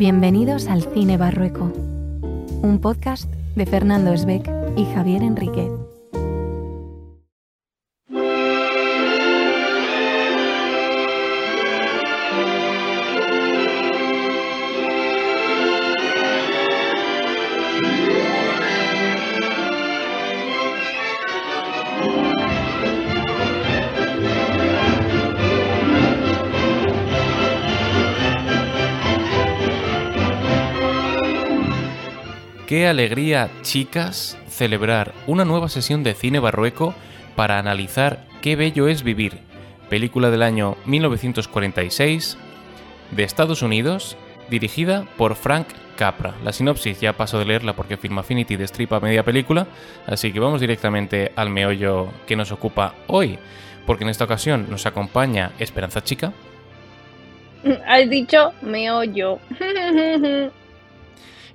Bienvenidos al Cine Barrueco, un podcast de Fernando Esbeck y Javier Enríquez. Qué alegría, chicas, celebrar una nueva sesión de cine barrueco para analizar Qué bello es vivir, película del año 1946 de Estados Unidos, dirigida por Frank Capra. La sinopsis ya paso de leerla porque Film Affinity destripa media película, así que vamos directamente al meollo que nos ocupa hoy, porque en esta ocasión nos acompaña Esperanza Chica. Has dicho meollo.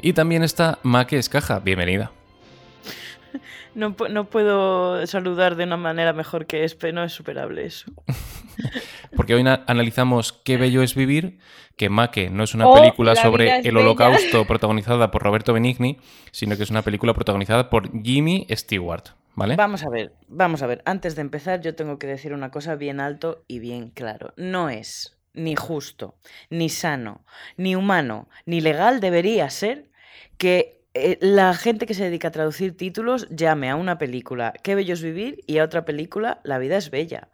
Y también está Maque Escaja, bienvenida. No, puedo saludar de una manera mejor que Espe, no es superable eso. Porque hoy analizamos Qué bello es vivir, que Maque no es una película sobre el holocausto protagonizada por Roberto Benigni, sino que es una película protagonizada por Jimmy Stewart. ¿Vale? Vamos a ver, vamos a ver. Antes de empezar, yo tengo que decir una cosa bien alto y bien claro. No es ni justo, ni sano, ni humano, ni legal debería ser que eh, la gente que se dedica a traducir títulos llame a una película Qué bello es vivir y a otra película La vida es bella.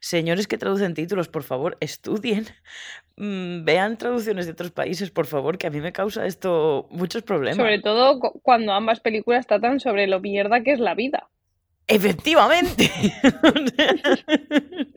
Señores que traducen títulos, por favor, estudien, mm, vean traducciones de otros países, por favor, que a mí me causa esto muchos problemas. Sobre todo cuando ambas películas tratan sobre lo mierda que es la vida. Efectivamente.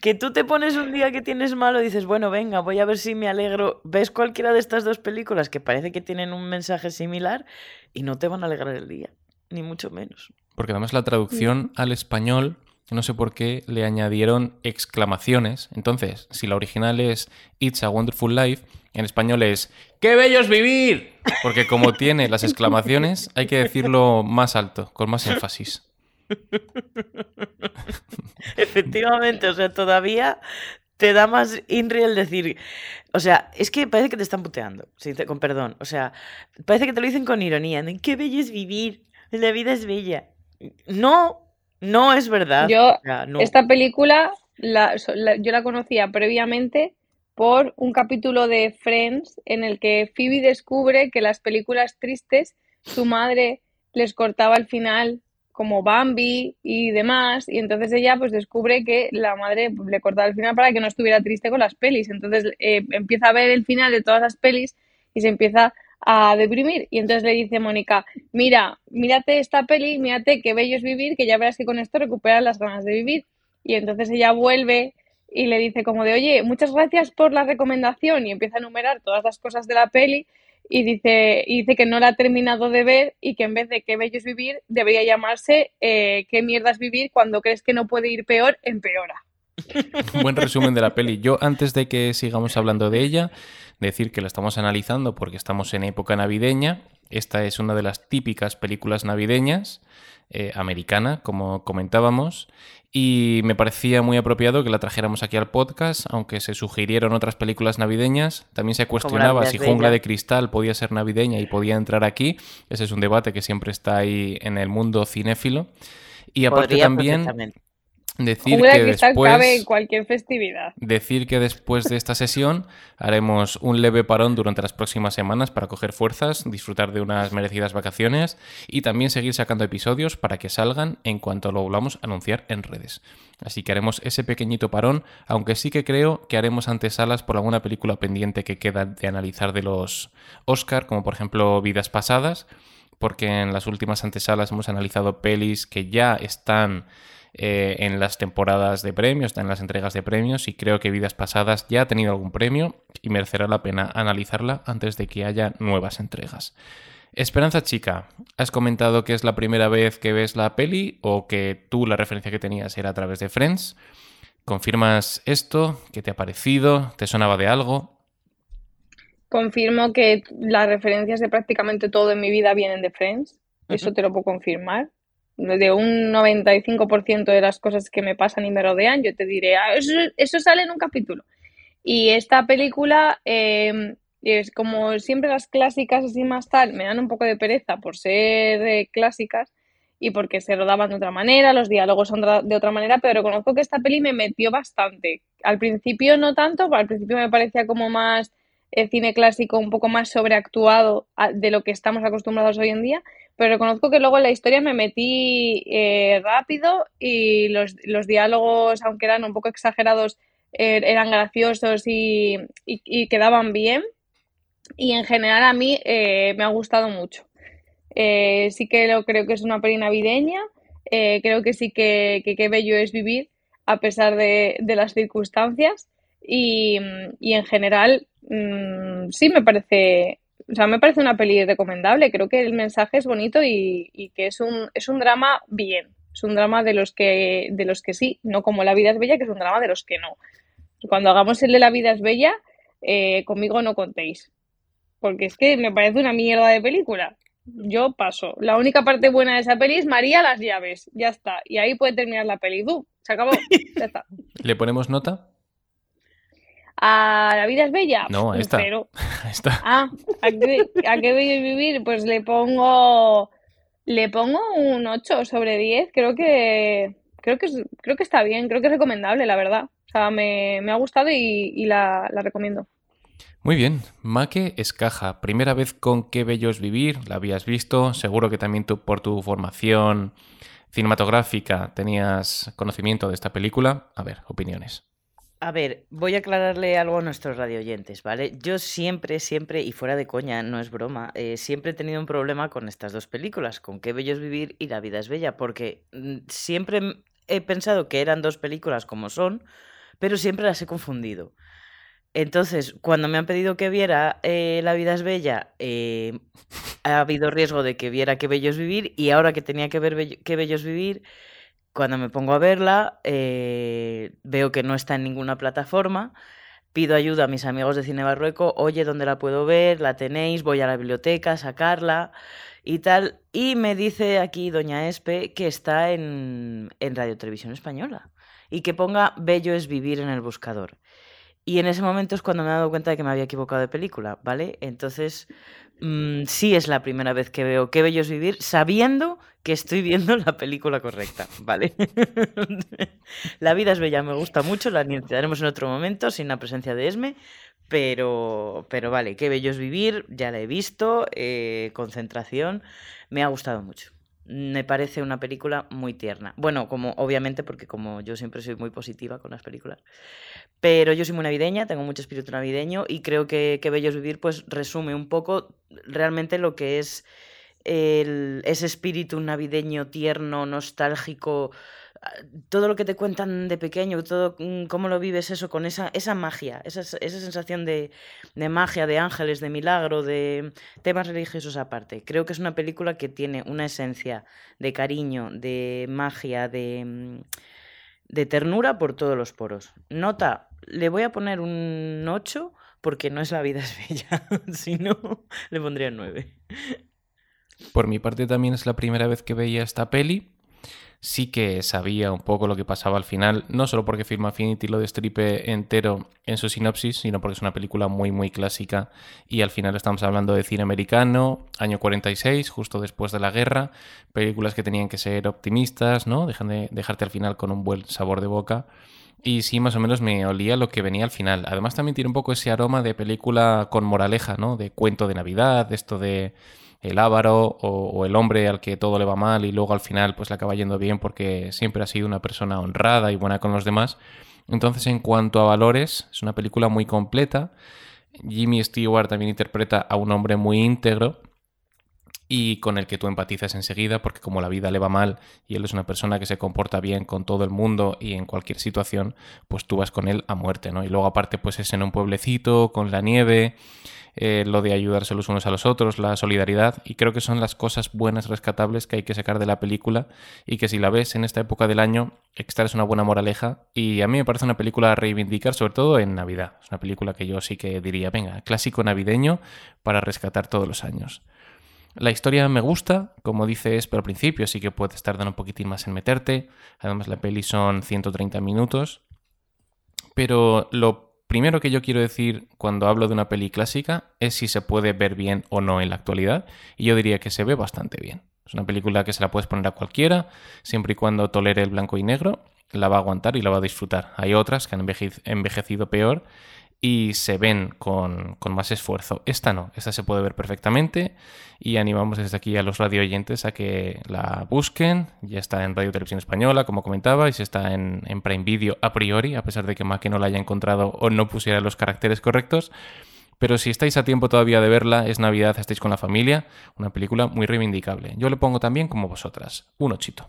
que tú te pones un día que tienes malo y dices, bueno, venga, voy a ver si me alegro. Ves cualquiera de estas dos películas que parece que tienen un mensaje similar y no te van a alegrar el día, ni mucho menos. Porque además la traducción al español, no sé por qué, le añadieron exclamaciones. Entonces, si la original es It's a Wonderful Life, en español es ¡Qué bello es vivir! Porque como tiene las exclamaciones, hay que decirlo más alto, con más énfasis. Efectivamente, o sea, todavía te da más inreal decir. O sea, es que parece que te están puteando, con perdón. O sea, parece que te lo dicen con ironía. ¡Qué bello es vivir! La vida es bella. No, no es verdad. Yo, esta película, yo la conocía previamente por un capítulo de Friends en el que Phoebe descubre que las películas tristes su madre les cortaba al final como Bambi y demás y entonces ella pues descubre que la madre le cortaba al final para que no estuviera triste con las pelis. Entonces eh, empieza a ver el final de todas las pelis y se empieza a deprimir. Y entonces le dice Mónica mira mírate esta peli mírate qué bello es vivir que ya verás que con esto recuperas las ganas de vivir y entonces ella vuelve y le dice como de, oye, muchas gracias por la recomendación y empieza a enumerar todas las cosas de la peli y dice, dice que no la ha terminado de ver y que en vez de qué bello es vivir, debería llamarse eh, qué mierda es vivir cuando crees que no puede ir peor, empeora. Buen resumen de la peli. Yo antes de que sigamos hablando de ella, decir que la estamos analizando porque estamos en época navideña. Esta es una de las típicas películas navideñas eh, americana, como comentábamos, y me parecía muy apropiado que la trajéramos aquí al podcast, aunque se sugirieron otras películas navideñas. También se cuestionaba si Jungla de Cristal podía ser navideña y podía entrar aquí. Ese es un debate que siempre está ahí en el mundo cinéfilo. Y aparte también Decir que después, cabe en cualquier festividad. Decir que después de esta sesión haremos un leve parón durante las próximas semanas para coger fuerzas, disfrutar de unas merecidas vacaciones y también seguir sacando episodios para que salgan en cuanto lo volvamos a anunciar en redes. Así que haremos ese pequeñito parón, aunque sí que creo que haremos antesalas por alguna película pendiente que queda de analizar de los Oscar, como por ejemplo Vidas Pasadas, porque en las últimas antesalas hemos analizado pelis que ya están eh, en las temporadas de premios, en las entregas de premios y creo que Vidas Pasadas ya ha tenido algún premio y merecerá la pena analizarla antes de que haya nuevas entregas. Esperanza Chica, has comentado que es la primera vez que ves la peli o que tú la referencia que tenías era a través de Friends. ¿Confirmas esto? ¿Qué te ha parecido? ¿Te sonaba de algo? Confirmo que las referencias de prácticamente todo en mi vida vienen de Friends. Eso te lo puedo confirmar de un 95% de las cosas que me pasan y me rodean, yo te diré, ah, eso, sale en un capítulo. Y esta película em, es como siempre las clásicas así más tal me dan un poco de pereza por ser eh, clásicas y porque se rodaban de otra manera, los diálogos son de otra manera, pero reconozco que esta peli me metió bastante. Al principio no tanto, al principio me parecía como más el cine clásico, un poco más sobreactuado de lo que estamos acostumbrados hoy en día, pero reconozco que luego en la historia me metí eh, rápido y los, los, diálogos, aunque eran un poco exagerados, er, eran graciosos y, quedaban bien. Y en general a mí eh, me ha gustado mucho. Eh, sí que lo, creo que es una peli navideña, creo que sí que, qué bello es vivir a pesar de, de las circunstancias y, y en general mm, sí me parece o sea, me parece una peli recomendable. Creo que el mensaje es bonito y, que es un, es un drama bien. Es un drama de los que, de los que sí, no como La vida es bella, que es un drama de los que no. Cuando hagamos el de La vida es bella, eh, conmigo no contéis. Porque es que me parece una mierda de película. Yo paso. La única parte buena de esa peli es María las llaves. Ya está. Y ahí puede terminar la peli. ¡Du! Se acabó. Ya está. ¿Le ponemos nota? A La vida es bella. No, a esta. Pero... Ah, ¿a qué, ¿a qué bello vivir? Pues le pongo le pongo un 8 sobre 10. Creo que creo que creo que está bien, creo que es recomendable, la verdad. O sea, me, ha gustado y, la, la, recomiendo. Muy bien, Maque Escaja, primera vez con Qué bello es vivir, la habías visto, seguro que también tú, por tu formación cinematográfica tenías conocimiento de esta película. A ver, opiniones. A ver, voy a aclararle algo a nuestros radioyentes, ¿vale? Yo siempre, siempre, y fuera de coña, no es broma, eh, siempre he tenido un problema con estas dos películas, con Qué bello es vivir y La vida es bella, porque mm, siempre he pensado que eran dos películas como son, pero siempre las he confundido. Entonces, cuando me han pedido que viera eh, La vida es bella, eh, ha habido riesgo de que viera Qué bello es vivir, y ahora que tenía que ver Qué bello es vivir cuando me pongo a verla, eh, veo que no está en ninguna plataforma. Pido ayuda a mis amigos de Cine Barrueco, oye, ¿dónde la puedo ver? ¿La tenéis? Voy a la biblioteca a sacarla y tal. Y me dice aquí Doña Espe que está en, en Radio Televisión Española y que ponga Bello es vivir en el buscador. Y en ese momento es cuando me he dado cuenta de que me había equivocado de película, ¿vale? Entonces, Mm, sí es la primera vez que veo Qué bello es vivir sabiendo que estoy viendo la película correcta, ¿vale? la vida es bella, me gusta mucho, la iniciaremos en otro momento sin la presencia de Esme, pero, pero vale, Qué bello es vivir, ya la he visto, eh, concentración, me ha gustado mucho me parece una película muy tierna. Bueno, como obviamente porque como yo siempre soy muy positiva con las películas. Pero yo soy muy navideña, tengo mucho espíritu navideño y creo que, que Bello Vivir pues resume un poco realmente lo que es ese espíritu navideño tierno, nostálgico, todo lo que te cuentan de pequeño, todo mm, cómo lo vives eso con esa, esa magia, esa, esa sensación de, de, magia, de ángeles, de milagro, de temas religiosos aparte. Creo que es una película que tiene una esencia de cariño, de magia, de, mm, de ternura por todos los poros. Nota, le voy a poner un 8 porque no es la vida es bella, si no, le pondría 9. Por mi parte también es la primera vez que veía esta peli sí que sabía un poco lo que pasaba al final, no solo porque Film Affinity lo destripe entero en su sinopsis, sino porque es una película muy, muy clásica y al final estamos hablando de cine americano, año 46, justo después de la guerra, películas que tenían que ser optimistas, ¿no? Dejan de dejarte al final con un buen sabor de boca. Y sí, más o menos me olía lo que venía al final. Además también tiene un poco ese aroma de película con moraleja, ¿no? De cuento de Navidad, esto de el ávaro o, el hombre al que todo le va mal y luego al final pues le acaba yendo bien porque siempre ha sido una persona honrada y buena con los demás. Entonces en cuanto a valores, es una película muy completa. Jimmy Stewart también interpreta a un hombre muy íntegro y con el que tú empatizas enseguida, porque como la vida le va mal y él es una persona que se comporta bien con todo el mundo y en cualquier situación, pues tú vas con él a muerte, ¿no? Y luego aparte pues es en un pueblecito, con la nieve, eh, lo de ayudarse los unos a los otros, la solidaridad, y creo que son las cosas buenas, rescatables que hay que sacar de la película y que si la ves en esta época del año, extraes una buena moraleja y a mí me parece una película a reivindicar, sobre todo en Navidad. Es una película que yo sí que diría, venga, clásico navideño para rescatar todos los años. La historia me gusta, como dices, pero al principio sí que puedes tardar un poquitín más en meterte. Además, la peli son 130 minutos. Pero lo primero que yo quiero decir cuando hablo de una peli clásica es si se puede ver bien o no en la actualidad, y yo diría que se ve bastante bien. Es una película que se la puedes poner a cualquiera, siempre y cuando tolere el blanco y negro, la va a aguantar y la va a disfrutar. Hay otras que han envejecido peor y se ven con, más esfuerzo. Esta no, esta se puede ver perfectamente y animamos desde aquí a los radio oyentes a que la busquen. Ya está en Radio Televisión Española, como comentaba, y se está en, en Prime Video a priori, a pesar de que Mac no la haya encontrado o no pusiera los caracteres correctos. Pero si estáis a tiempo todavía de verla, es Navidad, estáis con la familia, una película muy reivindicable. Yo le pongo también como vosotras, un ochito.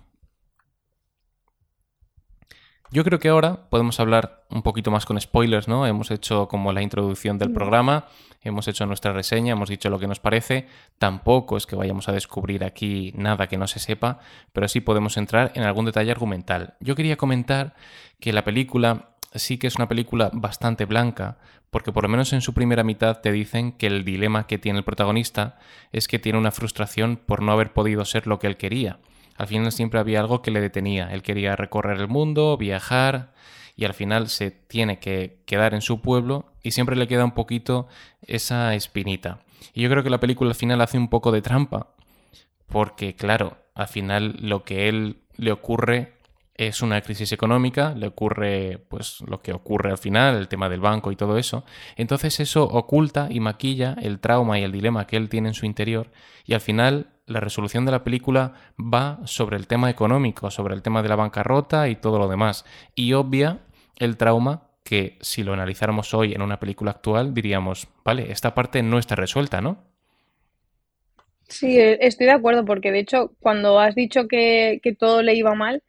Yo creo que ahora podemos hablar un poquito más con spoilers, ¿no? Hemos hecho como la introducción del programa, hemos hecho nuestra reseña, hemos dicho lo que nos parece. Tampoco es que vayamos a descubrir aquí nada que no se sepa, pero sí podemos entrar en algún detalle argumental. Yo quería comentar que la película sí que es una película bastante blanca, porque por lo menos en su primera mitad te dicen que el dilema que tiene el protagonista es que tiene una frustración por no haber podido ser lo que él quería. Al final siempre había algo que le detenía. Él quería recorrer el mundo, viajar y al final se tiene que quedar en su pueblo y siempre le queda un poquito esa espinita. Y yo creo que la película al final hace un poco de trampa porque claro, al final lo que él le ocurre es una crisis económica, le ocurre pues lo que ocurre al final, el tema del banco y todo eso. Entonces eso oculta y maquilla el trauma y el dilema que él tiene en su interior y al final la resolución de la película va sobre el tema económico, sobre el tema de la bancarrota y todo lo demás, y obvia el trauma que si lo analizáramos hoy en una película actual diríamos, vale, esta parte no está resuelta, ¿no? Sí, eh, estoy de acuerdo, porque de hecho cuando has dicho que, todo le iba mal,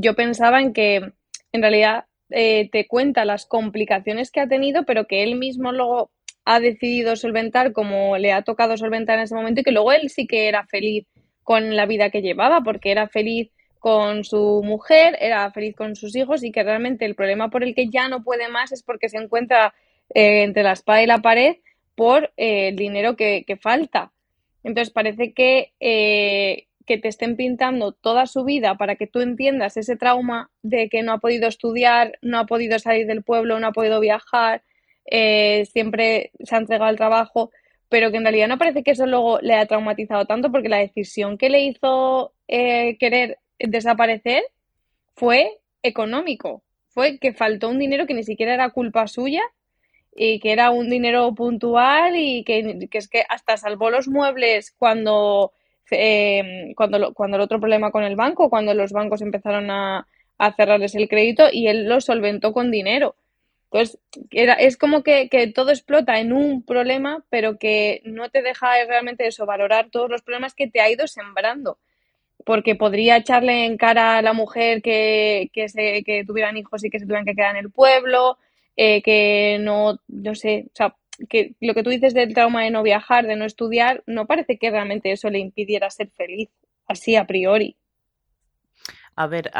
yo pensaba en que en realidad eh, te cuenta las complicaciones que ha tenido, pero que él mismo luego ha decidido solventar como le ha tocado solventar en ese momento y que luego él sí que era feliz con la vida que llevaba, porque era feliz con su mujer, era feliz con sus hijos y que realmente el problema por el que ya no puede más es porque se encuentra eh, entre la espada y la pared por eh, el dinero que, falta. Entonces parece que, eh, que te estén pintando toda su vida para que tú entiendas ese trauma de que no ha podido estudiar, no ha podido salir del pueblo, no ha podido viajar, eh, siempre se ha entregado al trabajo, pero que en realidad no parece que eso luego le ha traumatizado tanto porque la decisión que le hizo eh, querer desaparecer fue económico, fue que faltó un dinero que ni siquiera era culpa suya y que era un dinero puntual y que, es que hasta salvó los muebles cuando, eh, cuando, cuando el otro problema con el banco, cuando los bancos empezaron a, a cerrarles el crédito y él lo solventó con dinero. Entonces, era, es como que, todo explota en un problema, pero que no te deja realmente eso, valorar todos los problemas que te ha ido sembrando. Porque podría echarle en cara a la mujer que, que, se, que tuvieran hijos y que se tuvieran que quedar en el pueblo, eh, que no, no sé, o sea, que lo que tú dices del trauma de no viajar, de no estudiar, no parece que realmente eso le impidiera ser feliz, así a priori. A ver,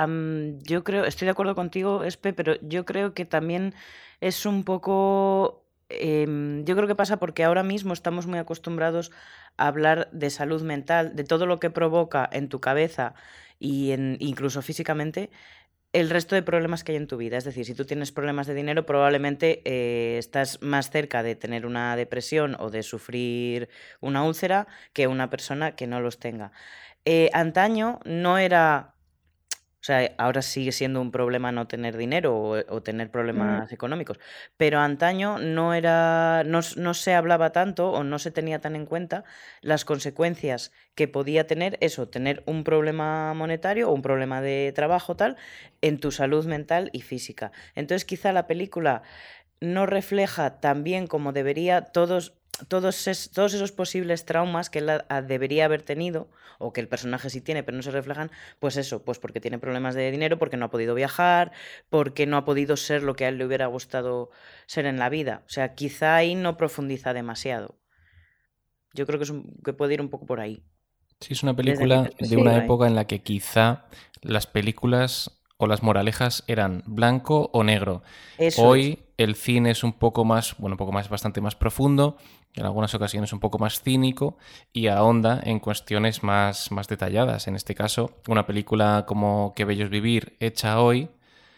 yo creo, estoy de acuerdo contigo, Espe, pero yo creo que también es un poco. Em, yo creo que pasa porque ahora mismo estamos muy acostumbrados a hablar de salud mental, de todo lo que provoca en tu cabeza y en, incluso físicamente el resto de problemas que hay en tu vida. Es decir, si tú tienes problemas de dinero, probablemente eh, estás más cerca de tener una depresión o de sufrir una úlcera que una persona que no los tenga. Eh, antaño no era o sea, ahora sigue siendo un problema no tener dinero o, tener problemas económicos. Pero antaño no era. No, no, se hablaba tanto o no se tenía tan en cuenta las consecuencias que podía tener eso, tener un problema monetario o un problema de trabajo tal en tu salud mental y física. Entonces, quizá la película no refleja tan bien como debería todos todos, todos esos posibles traumas que él debería haber tenido, o que el personaje sí tiene, pero no se reflejan, pues eso, pues porque tiene problemas de dinero, porque no ha podido viajar, porque no ha podido ser lo que a él le hubiera gustado ser en la vida. O sea, quizá ahí no profundiza demasiado. Yo creo que, es que puede ir un poco por ahí. Sí, es una película de una época en la que quizá las películas o las moralejas eran blanco o negro. Hoy el cine es un poco más, bueno, un poco más, bastante más profundo, en algunas ocasiones un poco más cínico y ahonda en cuestiones más, más detalladas. En este caso, una película como Qué bello es vivir, hecha hoy,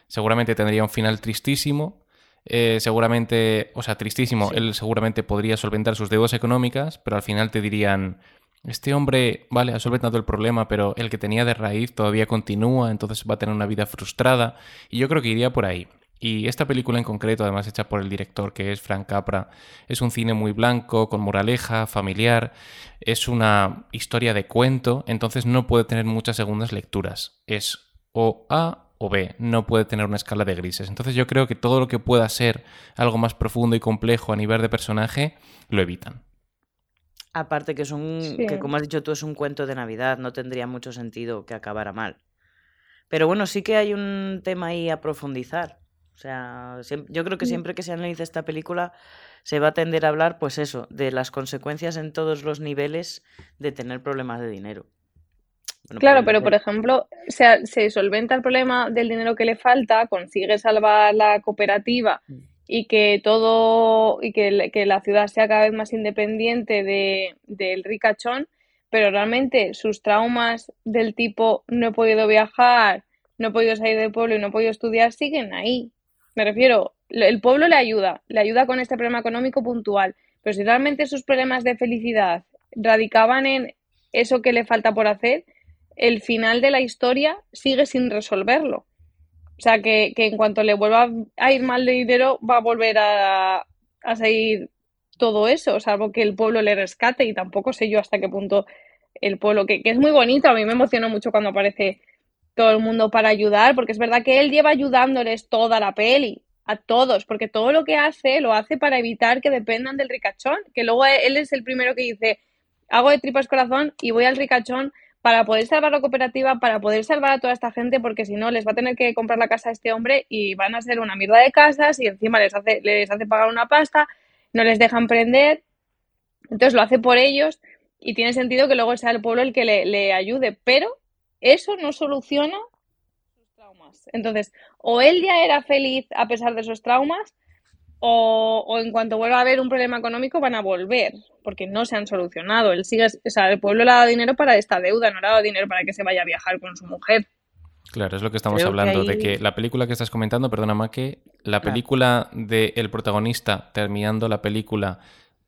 seguramente tendría un final tristísimo eh, seguramente, o sea, tristísimo, él seguramente podría solventar sus deudas económicas, pero al final te dirían, este hombre, vale, ha solventado el problema, pero el que tenía de raíz todavía continúa, entonces va a tener una vida frustrada, y yo creo que iría por ahí. Y esta película en concreto, además hecha por el director que es Frank Capra, es un cine muy blanco, con moraleja, familiar, es una historia de cuento, entonces no puede tener muchas segundas lecturas. Es o A o B, no puede tener una escala de grises. Entonces yo creo que todo lo que pueda ser algo más profundo y complejo a nivel de personaje, lo evitan. Aparte que es un, que como has dicho tú, es un cuento de Navidad, no tendría mucho sentido que acabara mal. Pero bueno, sí que hay un tema ahí a profundizar. O sea, yo creo que mm. siempre que se analice esta película se va a tender a hablar, pues eso, de las consecuencias en todos los niveles de tener problemas de dinero. claro, pero por ejemplo, se, se solventa el problema del dinero que le falta, consigue salvar la cooperativa mm y que todo y que, que, la ciudad sea cada vez más independiente de, del ricachón, pero realmente sus traumas del tipo no he podido viajar, no he podido salir del pueblo y no he podido estudiar siguen ahí. Me refiero, el pueblo le ayuda, le ayuda con este problema económico puntual, pero si realmente sus problemas de felicidad radicaban en eso que le falta por hacer, el final de la historia sigue sin resolverlo. O sea, que, en cuanto le vuelva a ir mal de dinero, va a volver a, a seguir todo eso, salvo que el pueblo le rescate y tampoco sé yo hasta qué punto el pueblo, que, que, es muy bonito, a mí me emocionó mucho cuando aparece todo el mundo para ayudar, porque es verdad que él lleva ayudándoles toda la peli, a todos, porque todo lo que hace lo hace para evitar que dependan del ricachón, que luego él es el primero que dice, hago de tripas corazón y voy al ricachón para poder salvar la cooperativa, para poder salvar a toda esta gente, porque si no les va a tener que comprar la casa a este hombre y van a ser una mierda de casas y encima les hace, les hace pagar una pasta, no les dejan prender. Entonces lo hace por ellos y tiene sentido que luego sea el pueblo el que le, le ayude, pero eso no soluciona sus traumas. Entonces, o él ya era feliz a pesar de esos traumas, o, en cuanto vuelva a haber un problema económico van a volver, porque no se han solucionado. Él sigue, o sea, el pueblo le ha dado dinero para esta deuda, no le ha dado dinero para que se vaya a viajar con su mujer. Claro, es lo que estamos hablando, de que la película que estás comentando, perdona, que la película del protagonista terminando la película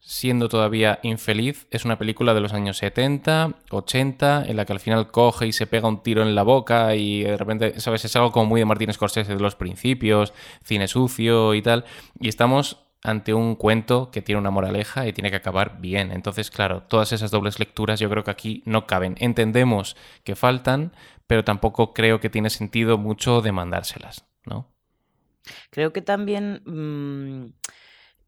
siendo todavía infeliz, es una película de los años 70, 80, en la que al final coge y se pega un tiro en la boca y de repente, ¿sabes? Es algo como muy de Martín Scorsese de los principios, cine sucio y tal. Y estamos ante un cuento que tiene una moraleja y tiene que acabar bien. Entonces, claro, todas esas dobles lecturas yo creo que aquí no caben. Entendemos que faltan, pero tampoco creo que tiene sentido mucho demandárselas, ¿no? Creo que también... Mm,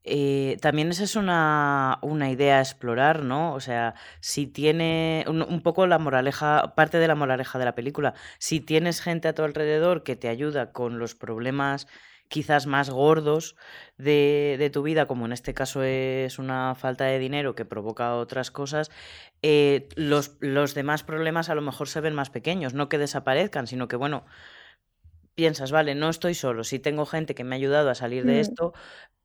eh, también esa es una, una, idea a explorar, ¿no? O sea, si tiene un, poco la moraleja, parte de la moraleja de la película, si tienes gente a tu alrededor que te ayuda con los problemas quizás más gordos de, de tu vida, como en este caso es una falta de dinero que provoca otras cosas, eh, los, los demás problemas a lo mejor se ven más pequeños, no que desaparezcan, sino que, bueno, piensas, vale, no estoy solo, si tengo gente que me ha ayudado a salir de mm. esto,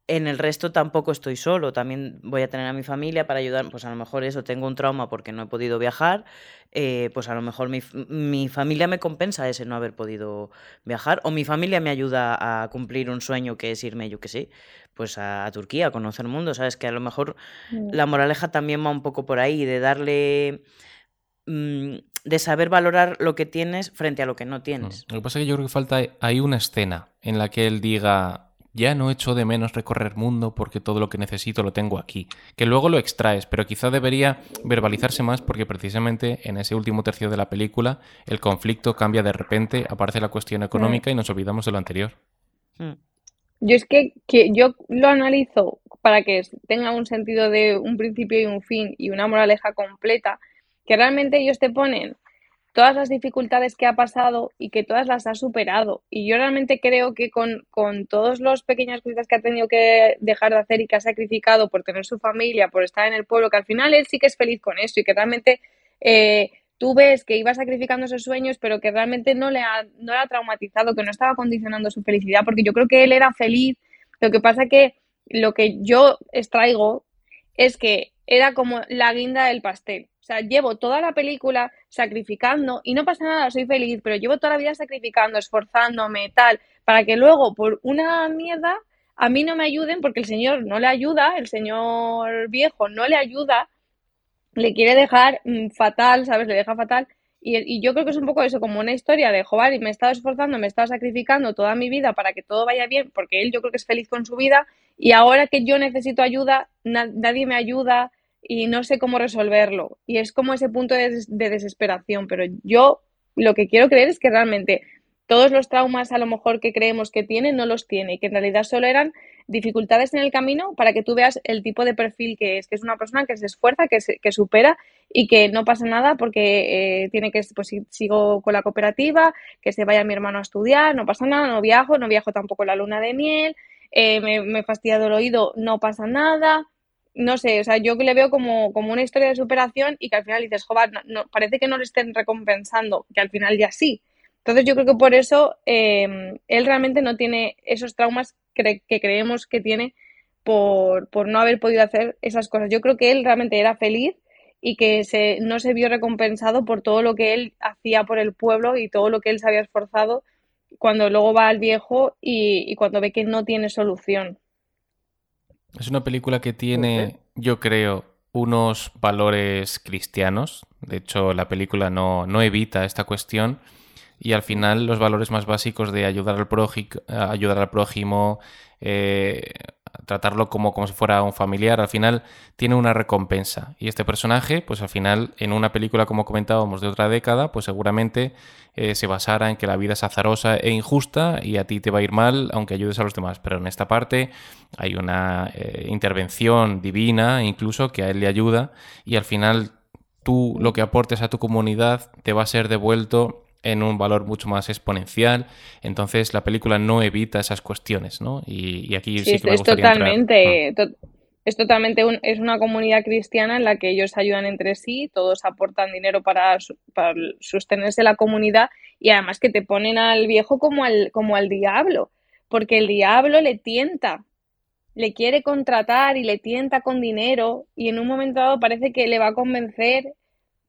en el resto tampoco estoy solo, también voy a tener a mi familia para ayudar, pues a lo mejor eso, tengo un trauma porque no he podido viajar, eh, pues a lo mejor mi, familia me compensa ese no haber podido viajar, o mi familia me ayuda a cumplir un sueño que es irme, yo que sé, pues a, Turquía, a conocer el mundo, ¿sabes? Que a lo mejor mm. la moraleja también va un poco por ahí, de darle... Mm, de saber valorar lo que tienes frente a lo que no mm. tienes. Lo que pasa es que yo creo que falta, hay una escena en la que él diga, ya no echo de menos recorrer mundo porque todo lo que necesito lo tengo aquí. Que luego lo extraes, pero quizá debería verbalizarse más porque precisamente en ese último tercio de la película el conflicto cambia de repente, aparece la cuestión económica y nos olvidamos de lo anterior. Hmm. Yo es que, que yo lo analizo para que tenga un sentido de un principio y un fin y una moraleja completa, que realmente ellos te ponen todas las dificultades que ha pasado y que todas las ha superado. Y yo realmente creo que con, con todas las pequeñas cosas que ha tenido que dejar de hacer y que ha sacrificado por tener su familia, por estar en el pueblo, que al final él sí que es feliz con eso y que realmente eh, tú ves que iba sacrificando esos sueños, pero que realmente no le, ha, no le ha traumatizado, que no estaba condicionando su felicidad, porque yo creo que él era feliz. Lo que pasa que lo que yo extraigo es que era como la guinda del pastel sea, llevo toda la película sacrificando y no pasa nada, soy feliz, pero llevo toda la vida sacrificando, esforzándome, tal, para que luego por una mierda a mí no me ayuden porque el señor no le ayuda, el señor viejo no le ayuda, le quiere dejar mm, fatal, ¿sabes? Le deja fatal. Y, yo creo que es un poco eso, como una historia de, joder, y me he estado esforzando, me he estado sacrificando toda mi vida para que todo vaya bien, porque él yo creo que es feliz con su vida, y ahora que yo necesito ayuda, nadie me ayuda y no sé cómo resolverlo. Y es como ese punto de, de desesperación, pero yo lo que quiero creer es que realmente todos los traumas a lo mejor que creemos que tiene no los tiene y que en realidad solo eran dificultades en el camino para que tú veas el tipo de perfil que es, que es una persona que se esfuerza, que, que supera y que no pasa nada porque eh, tiene que, pues sigo con la cooperativa, que se vaya mi hermano a estudiar, no pasa nada, no viajo, no viajo tampoco la luna de miel, eh, me, me he fastidiado el oído, no pasa nada. No sé, o sea, yo le veo como, como una historia de superación y que al final dices, joder, no, parece que no le estén recompensando, que al final ya sí, entonces yo creo que por eso em, él realmente no tiene esos traumas que, creemos que tiene por, no haber podido hacer esas cosas. Yo creo que él realmente era feliz y que se, no se vio recompensado por todo lo que él hacía por el pueblo y todo lo que él se había esforzado cuando luego va al viejo y, y cuando ve que no tiene solución. Es una película que tiene, yo creo, unos valores cristianos. De hecho, la película no, no evita esta cuestión y al final los valores más básicos de ayudar al, ayudar al prójimo, eh, tratarlo como, como si fuera un familiar, al final tiene una recompensa. Y este personaje, pues al final, en una película como comentábamos de otra década, pues seguramente eh, se basara en que la vida es azarosa e injusta y a ti te va a ir mal aunque ayudes a los demás. Pero en esta parte hay una eh, intervención divina incluso que a él le ayuda y al final tú lo que aportes a tu comunidad te va a ser devuelto en un valor mucho más exponencial. Entonces la película no evita esas cuestiones, ¿no? Y, aquí sí, que me es totalmente, mm. es totalmente es una comunidad cristiana en la que ellos ayudan entre sí, todos aportan dinero para, para sostenerse la comunidad y además que te ponen al viejo como al, como al diablo, porque el diablo le tienta, le quiere contratar y le tienta con dinero y en un momento dado parece que le va a convencer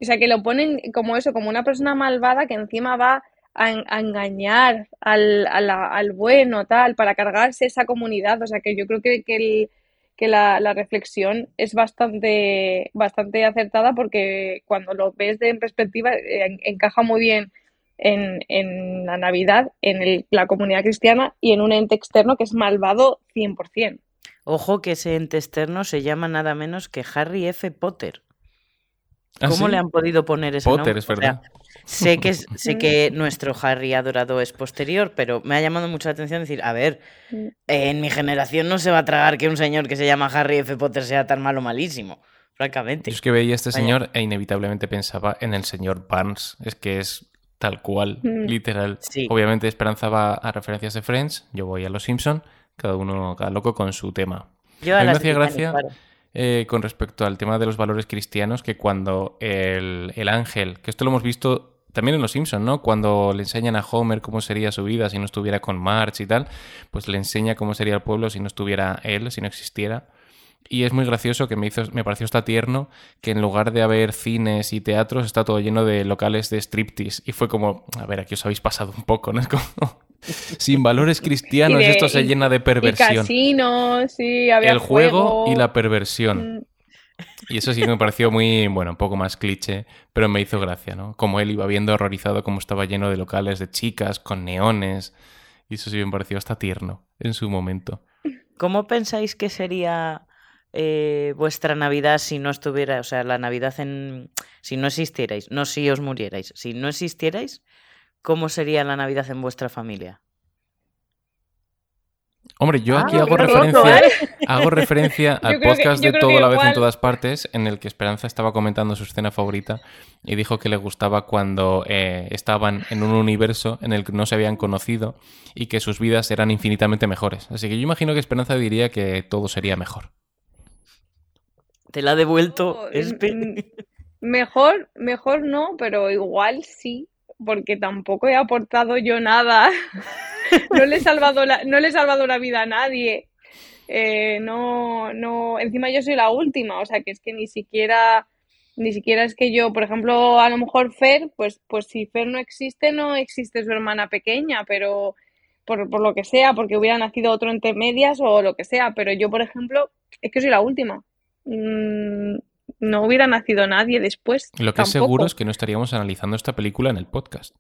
o sea, que lo ponen como eso, como una persona malvada que encima va a, engañar al, al, bueno, tal, para cargarse esa comunidad. O sea, que yo creo que, que, la, reflexión es bastante, bastante acertada porque cuando lo ves de en perspectiva eh, encaja muy bien en, en la Navidad, en la comunidad cristiana y en un ente externo que es malvado 100%. Ojo que ese ente externo se llama nada menos que Harry F. Potter. ¿Ah, ¿Cómo le han podido poner ese Potter, es verdad. sé, que, sé que nuestro Harry adorado es posterior, pero me ha llamado mucho la atención decir, a ver, en mi generación no se va a tragar que un señor que se llama Harry F. Potter sea tan malo malísimo, francamente. Yo es que veía a este señor e inevitablemente pensaba en el señor Barnes, es que es tal cual, mm. literal. Obviamente Esperanza va a referencias de Friends, yo voy a Los Simpson, cada uno, cada loco con su tema. Yo a, mí me hacía gracia... Eh, con respecto al tema de los valores cristianos, que cuando el, ángel, que esto lo hemos visto también en Los Simpsons, ¿no? Cuando le enseñan a Homer cómo sería su vida si no estuviera con Marge y tal, pues le enseña cómo sería el pueblo si no estuviera él, si no existiera. Y es muy gracioso que me hizo, me pareció hasta tierno que en lugar de haber cines y teatros está todo lleno de locales de striptease. Y fue como, a ver, aquí os habéis pasado un poco, ¿no? Es como, sin valores cristianos, esto se llena de perversión. casinos, sí, había El juego, y la perversión. Mm. Y eso sí me pareció muy, bueno, un poco más cliché, pero me hizo gracia, ¿no? Como él iba viendo horrorizado cómo estaba lleno de locales de chicas con neones. Y eso sí me pareció hasta tierno en su momento. ¿Cómo pensáis que sería eh, vuestra Navidad si no estuviera, o sea, la Navidad en... si no existierais, no si os murierais, si no existierais, ¿cómo sería la Navidad en vuestra familia? Hombre, yo aquí ah, hago referencia, ¿eh? hago referencia al podcast de Todo la vez en todas partes, en el que Esperanza estaba comentando su escena favorita y dijo que le gustaba cuando eh, estaban en un universo en el que no se habían conocido y que sus vidas eran infinitamente mejores. Así que yo imagino que Esperanza diría que todo sería mejor. Te la ha devuelto. Mejor, mejor no, pero igual sí, porque tampoco he aportado yo nada. no, le he salvado la, no le he salvado la vida a nadie. Eh, no, no, encima yo soy la última, o sea que es que ni siquiera, ni siquiera es que yo, por ejemplo, a lo mejor Fer, pues, pues si Fer no existe, no existe su hermana pequeña, pero por, por lo que sea, porque hubiera nacido otro entre medias o lo que sea, pero yo, por ejemplo, es que soy la última. Mm, no hubiera nacido nadie después. Lo que es seguro es que no estaríamos analizando esta película en el podcast.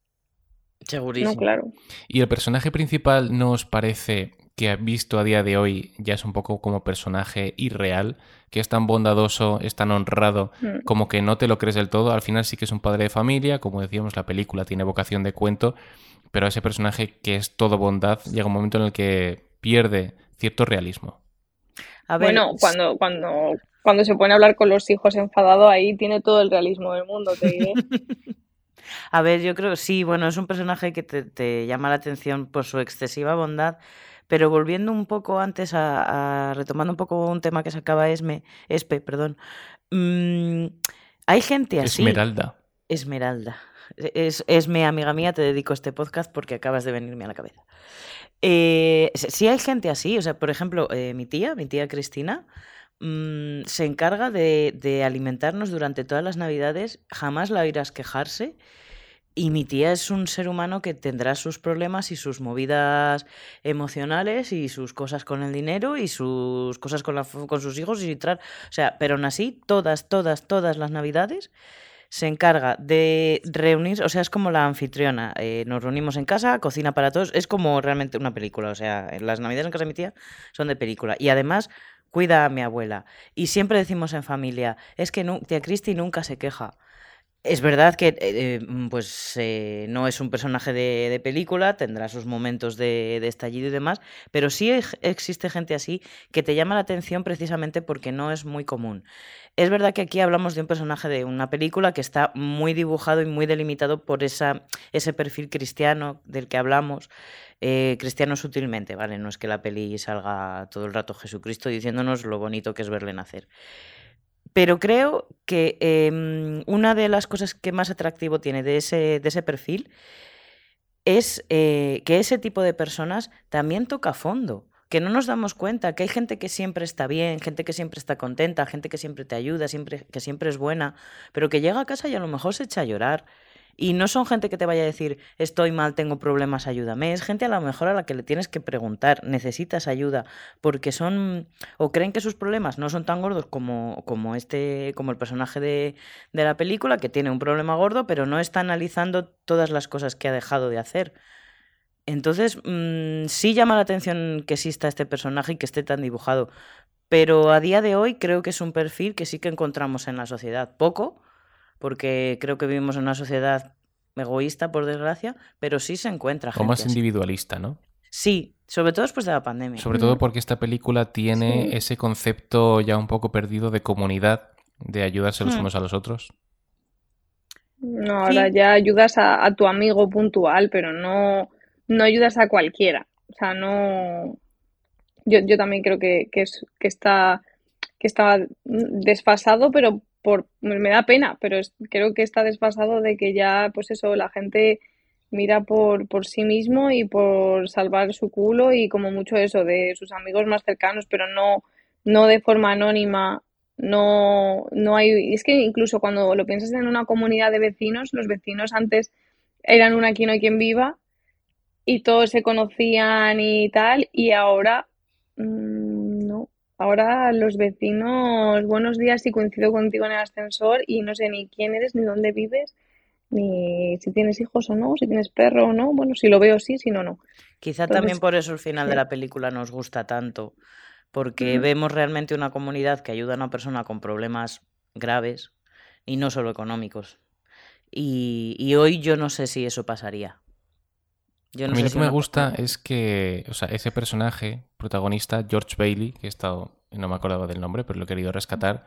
Segurísimo. No, claro. ¿Y el personaje principal no os parece que visto a día de hoy ya es un poco como personaje irreal? Que es tan bondadoso, es tan honrado, Mm. como que no te lo crees del todo. Al final sí que es un padre de familia, como decíamos, la película tiene vocación de cuento, pero ese personaje que es todo bondad llega un momento en el que pierde cierto realismo. A ver, Bueno, cuando, cuando, cuando se pone a hablar con los hijos enfadado, ahí tiene todo el realismo del mundo, te diré. A ver, yo creo sí, bueno, es un personaje que te, te llama la atención por su excesiva bondad, pero volviendo un poco antes a, a- retomando un poco un tema que sacaba Esme, Espe, perdón. mm, hay gente así. Esmeralda. Esmeralda. Es, Esme, amiga mía, te dedico este podcast porque acabas de venirme a la cabeza. Eh, sí hay gente así, o sea, por ejemplo, eh, mi tía, mi tía Cristina, mm, se encarga de, de alimentarnos durante todas las navidades, jamás la oirás quejarse. Y mi tía es un ser humano que tendrá sus problemas y sus movidas emocionales y sus cosas con el dinero y sus cosas con, la con sus hijos y tal. O sea, pero aún así, todas, todas, todas las navidades se encarga de reunirse, o sea, es como la anfitriona. eh, nos reunimos en casa, cocina para todos, es como realmente una película. O sea, las navidades en casa de mi tía son de película. Y además cuida a mi abuela. Y siempre decimos en familia, es que tía Cristi nunca se queja. Es verdad que eh, mm, pues eh, no es un personaje de, película, tendrá sus momentos de, estallido y demás, pero sí existe gente así que te llama la atención precisamente porque no es muy común. Es verdad que aquí hablamos de un personaje de una película que está muy dibujado y muy delimitado por esa, ese perfil cristiano del que hablamos, eh, cristiano sutilmente, ¿vale? No es que la peli salga todo el rato Jesucristo diciéndonos lo bonito que es verle nacer. Pero creo que em, una de las cosas que más atractivo tiene de ese, de ese perfil es eh, que ese tipo de personas también toca fondo, que no nos damos cuenta, que hay gente que siempre está bien, gente que siempre está contenta, gente que siempre te ayuda, siempre, que siempre es buena, pero que llega a casa y a lo mejor se echa a llorar. Y no son gente que te vaya a decir, estoy mal, tengo problemas, ayúdame. Es gente a lo mejor a la que le tienes que preguntar, necesitas ayuda, porque son, o creen que sus problemas no son tan gordos como, como este, como el personaje de, de la película, que tiene un problema gordo, pero no está analizando todas las cosas que ha dejado de hacer. Entonces, mm, sí llama la atención que exista este personaje y que esté tan dibujado. Pero a día de hoy creo que es un perfil que sí que encontramos en la sociedad. Poco, porque creo que vivimos en una sociedad egoísta, por desgracia, pero sí se encuentra O gente más así. individualista, ¿no? Sí, sobre todo después de la pandemia. Sobre Mm. todo porque esta película tiene Sí. ese concepto ya un poco perdido de comunidad, de ayudarse los Hmm. unos a los otros. No, ahora Sí. ya ayudas a, a tu amigo puntual, pero no, no ayudas a cualquiera. O sea, no. Yo, yo también creo que, que, es, que está que está desfasado, pero por me da pena, pero creo que está desfasado de que ya, pues eso, la gente mira por, por sí mismo y por salvar su culo y como mucho eso de sus amigos más cercanos, pero no, no de forma anónima, no, no hay, es que incluso cuando lo piensas en una comunidad de vecinos, los vecinos antes eran una quien no hay quien viva y todos se conocían y tal, y ahora mm. Ahora los vecinos, buenos días, si coincido contigo en el ascensor y no sé ni quién eres, ni dónde vives, ni si tienes hijos o no, si tienes perro o no. Bueno, si lo veo sí, si no, no. Quizá Entonces, también por eso el final de la película nos gusta tanto, porque vemos realmente una comunidad que ayuda a una persona con problemas graves y no solo económicos. Y, y hoy yo no sé si eso pasaría. Yo a mí sé lo si que me gusta es que, o sea, ese personaje protagonista, George Bailey, que he estado, no me acordaba del nombre, pero lo he querido rescatar,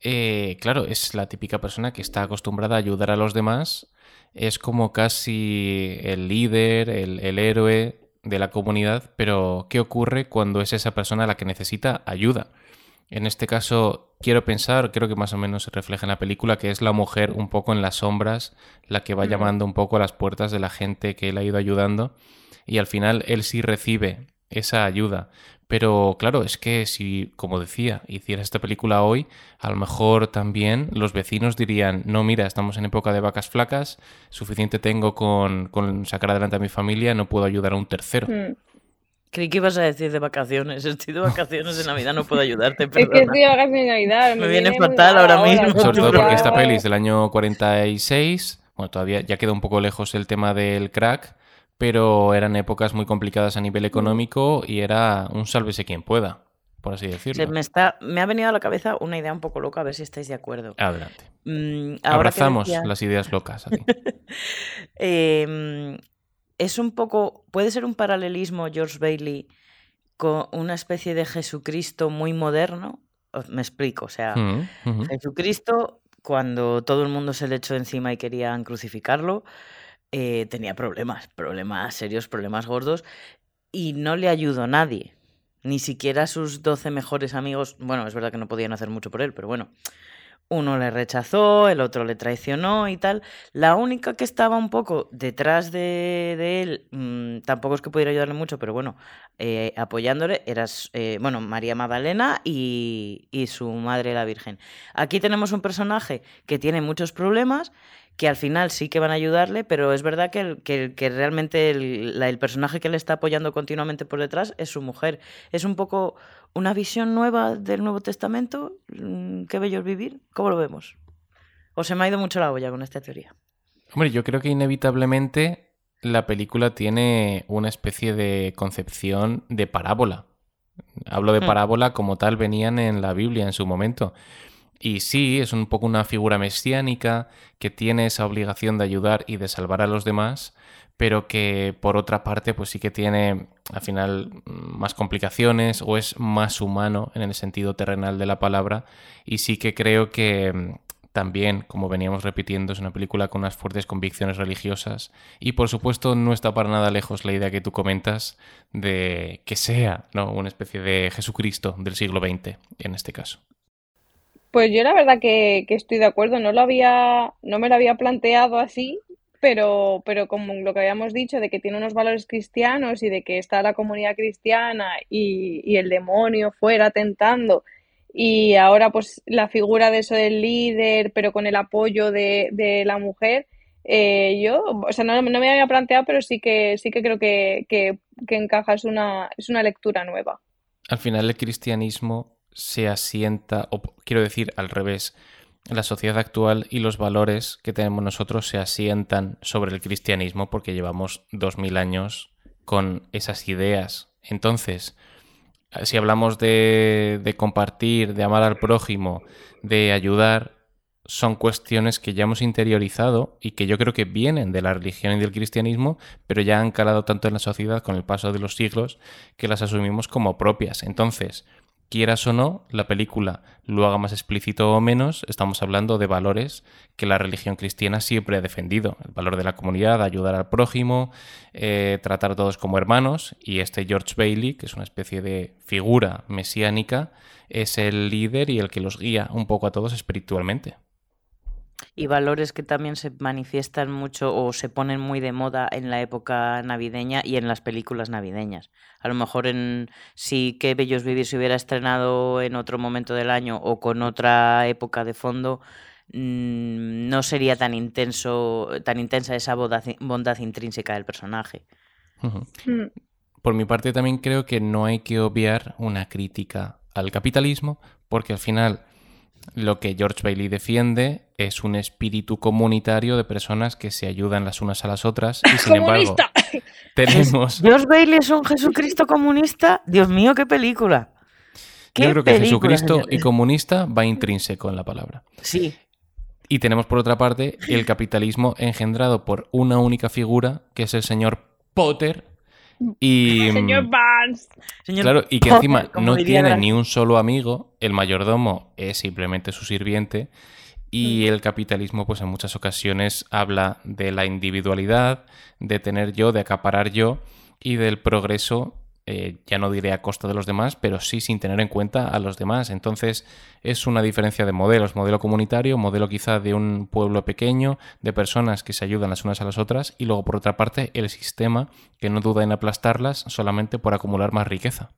eh, claro, es la típica persona que está acostumbrada a ayudar a los demás, es como casi el líder, el, el héroe de la comunidad, pero ¿qué ocurre cuando es esa persona la que necesita ayuda? En este caso, quiero pensar, creo que más o menos se refleja en la película, que es la mujer un poco en las sombras, la que va Mm. llamando un poco a las puertas de la gente que él ha ido ayudando, y al final él sí recibe esa ayuda, Pero claro, es que si, como decía, hicieras esta película hoy, a lo mejor también los vecinos dirían, no, mira, estamos en época de vacas flacas, suficiente tengo con, con sacar adelante a mi familia, no puedo ayudar a un tercero. Mm. Creí que ibas a decir de vacaciones. Estoy de vacaciones de Navidad, no puedo ayudarte. Es que perdona. estoy de vacaciones de Navidad. Me viene muy fatal ahora mismo. Sobre todo porque esta peli es del año 46, bueno, todavía ya queda un poco lejos el tema del crack, pero eran épocas muy complicadas a nivel económico y era un sálvese quien pueda, por así Se decirlo. me, está, me ha venido a la cabeza una idea un poco loca, a ver si estáis de acuerdo. Adelante. Mm, ahora Abrazamos decía- las ideas locas aquí. Eh, es un poco. Puede ser un paralelismo, George Bailey, con una especie de Jesucristo muy moderno. Os- Me explico, o sea, Mm. Jesucristo, cuando todo el mundo se le echó encima y querían crucificarlo, eh, tenía problemas, problemas serios, problemas gordos, y no le ayudó nadie. Ni siquiera sus 12 mejores amigos, bueno, es verdad que no podían hacer mucho por él, pero bueno, uno le rechazó, el otro le traicionó y tal. La única que estaba un poco detrás de, él, mm, tampoco es que pudiera ayudarle mucho, pero bueno, eh, apoyándole, era, eh, bueno, María Magdalena y, su madre la Virgen. Aquí tenemos un personaje que tiene muchos problemas, que al final sí que van a ayudarle, pero es verdad que, el- que, realmente el personaje que le está apoyando continuamente por detrás es su mujer. Es un poco una visión nueva del Nuevo Testamento. Mm, Qué bello es vivir. ¿Cómo lo vemos? ¿O se me ha ido mucho la olla con esta teoría? Hombre, yo creo que inevitablemente la película tiene una especie de concepción de parábola. Hablo de Hmm. parábola como tal venían en la Biblia en su momento. Y sí, es un poco una figura mesiánica que tiene esa obligación de ayudar y de salvar a los demás, pero que por otra parte pues sí que tiene al final mm, más complicaciones o es más humano en el sentido terrenal de la palabra y sí que creo que mm, también, como veníamos repitiendo, es una película con unas fuertes convicciones religiosas y por supuesto no está para nada lejos la idea que tú comentas de que sea ¿no? una especie de Jesucristo del siglo XX en este caso. Pues yo la verdad que, que estoy de acuerdo, no lo había, no me lo había planteado así, pero, pero como lo que habíamos dicho, de que tiene unos valores cristianos y de que está la comunidad cristiana y, y el demonio fuera tentando, y ahora pues la figura de eso del líder, pero con el apoyo de, de la mujer, eh, yo, o sea, no, no me había planteado, pero sí que sí que creo que, que, que encaja, es una, es una lectura nueva. Al final el cristianismo se asienta, o quiero decir al revés, la sociedad actual y los valores que tenemos nosotros se asientan sobre el cristianismo porque llevamos dos mil años con esas ideas. Entonces, si hablamos de, de compartir, de amar al prójimo, de ayudar, son cuestiones que ya hemos interiorizado y que yo creo que vienen de la religión y del cristianismo, pero ya han calado tanto en la sociedad con el paso de los siglos que las asumimos como propias. Entonces, quieras o no, la película lo haga más explícito o menos, estamos hablando de valores que la religión cristiana siempre ha defendido. El valor de la comunidad, ayudar al prójimo, eh, tratar a todos como hermanos, y este George Bailey, que es una especie de figura mesiánica, es el líder y el que los guía un poco a todos espiritualmente. Y valores que también se manifiestan mucho o se ponen muy de moda en la época navideña y en las películas navideñas. A lo mejor en si Qué bello es vivir se hubiera estrenado en otro momento del año o con otra época de fondo, mm, no sería tan intenso, tan intensa esa bondad, bondad intrínseca del personaje. Mm. Por mi parte también creo que no hay que obviar una crítica al capitalismo, porque al final lo que George Bailey defiende es un espíritu comunitario de personas que se ayudan las unas a las otras y sin embargo ¡Comunista! tenemos... Dios Bailey es un Jesucristo comunista. Dios mío, qué película. ¿Qué Yo creo que película, Jesucristo y comunista va intrínseco en la palabra. Sí, Y tenemos por otra parte el capitalismo engendrado por una única figura, que es el señor Potter. Y, Señor Barnes. señor Claro, y que Potter, encima no tiene ni un solo amigo, el mayordomo es simplemente su sirviente, y el capitalismo, pues en muchas ocasiones habla de la individualidad, de tener yo, de acaparar yo, y del progreso, eh, ya no diré a costa de los demás, pero sí sin tener en cuenta a los demás. Entonces es una diferencia de modelos, modelo comunitario, modelo quizá de un pueblo pequeño, de personas que se ayudan las unas a las otras, y luego por otra parte el sistema que no duda en aplastarlas solamente por acumular más riqueza.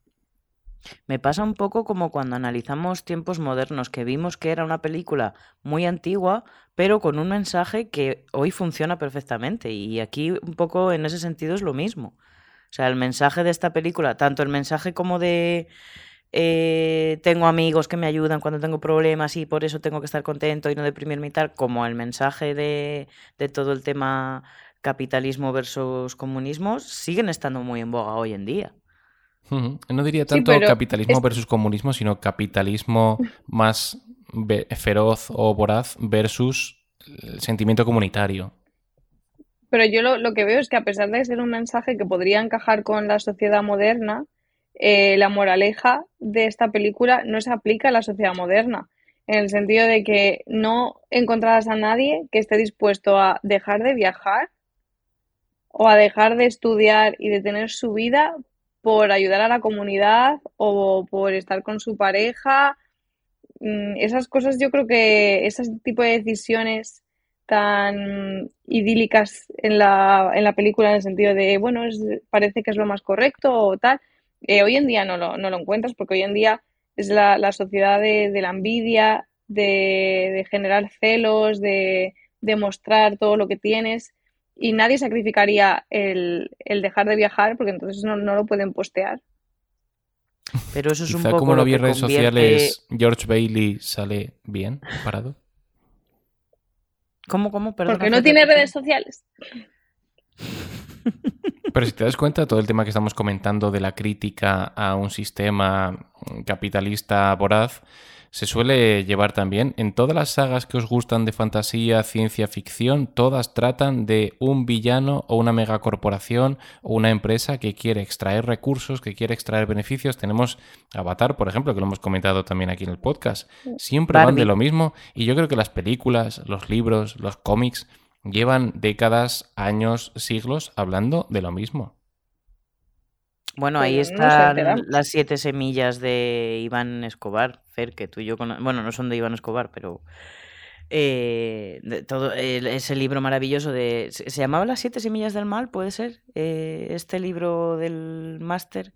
Me pasa un poco como cuando analizamos tiempos modernos, que vimos que era una película muy antigua, pero con un mensaje que hoy funciona perfectamente. Y aquí un poco en ese sentido es lo mismo. O sea, el mensaje de esta película, tanto el mensaje como de eh, tengo amigos que me ayudan cuando tengo problemas y por eso tengo que estar contento y no deprimirme y tal, como el mensaje de, de todo el tema capitalismo versus comunismo, siguen estando muy en boga hoy en día. No diría tanto capitalismo es- versus comunismo, sino capitalismo más feroz o voraz versus el sentimiento comunitario. Pero yo lo, lo que veo es que a pesar de ser un mensaje que podría encajar con la sociedad moderna, eh, la moraleja de esta película no se aplica a la sociedad moderna, en el sentido de que no encontrarás a nadie que esté dispuesto a dejar de viajar o a dejar de estudiar y de tener su vida por ayudar a la comunidad o por estar con su pareja. Mm, Esas cosas yo creo que ese tipo de decisiones tan idílicas en la, en la película en el sentido de, bueno, es- parece que es lo más correcto o tal, eh, hoy en día no lo, no lo encuentras porque hoy en día es la, la sociedad de, la envidia, de, de generar celos, de, de mostrar todo lo que tienes y nadie sacrificaría el, el dejar de viajar porque entonces no, no lo pueden postear. Pero eso es un poco como lo lo vi en redes convierte- sociales, George Bailey sale bien parado. ¿Cómo, cómo? Porque no tiene redes sociales. Pero si te das cuenta, todo el tema que estamos comentando de la crítica a un sistema capitalista voraz se suele llevar también en todas las sagas que os gustan de fantasía, ciencia ficción, todas tratan de un villano o una megacorporación o una empresa que quiere extraer recursos, que quiere extraer beneficios. Tenemos Avatar, por ejemplo, que lo hemos comentado también aquí en el podcast. Siempre van de lo mismo y yo creo que las películas, los libros, los cómics llevan décadas, años, siglos hablando de lo mismo. Bueno, Pues ahí no sé, están las siete semillas de Iván Escobar, Que tú y yo cono- Bueno, no son de Iván Escobar, pero... eh, todo ese libro maravilloso de... ¿Se llamaba Las siete semillas del mal? ¿Puede ser? Eh, este libro del máster.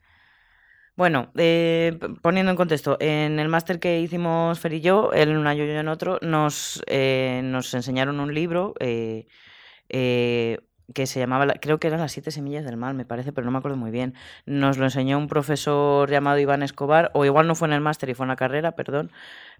Bueno, eh, poniendo en contexto, en el máster que hicimos Fer y yo, él en un y yo en otro, nos, eh, nos enseñaron un libro eh, que se llamaba, la- creo que eran las siete semillas del mal, me parece, pero no me acuerdo muy bien. Nos lo enseñó un profesor llamado Iván Escobar, o igual no fue en el máster y fue en la carrera, perdón.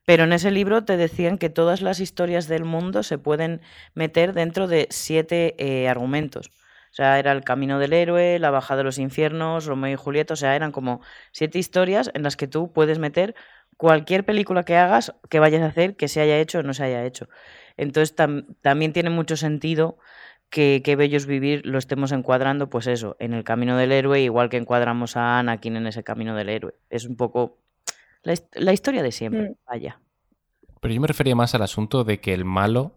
Pero en ese libro te decían que todas las historias del mundo se pueden meter dentro de siete eh, argumentos. O sea, era el camino del héroe, la bajada de los infiernos, Romeo y Julieta, o sea, eran como siete historias en las que tú puedes meter cualquier película que hagas, que vayas a hacer, que se haya hecho o no se haya hecho. Entonces tam- también tiene mucho sentido que, Bellos Vivir lo estemos encuadrando, pues eso, en el camino del héroe, igual que encuadramos a Anakin en ese camino del héroe. Es un poco la, la historia de siempre, Mm. vaya. Pero yo me refería más al asunto de que el malo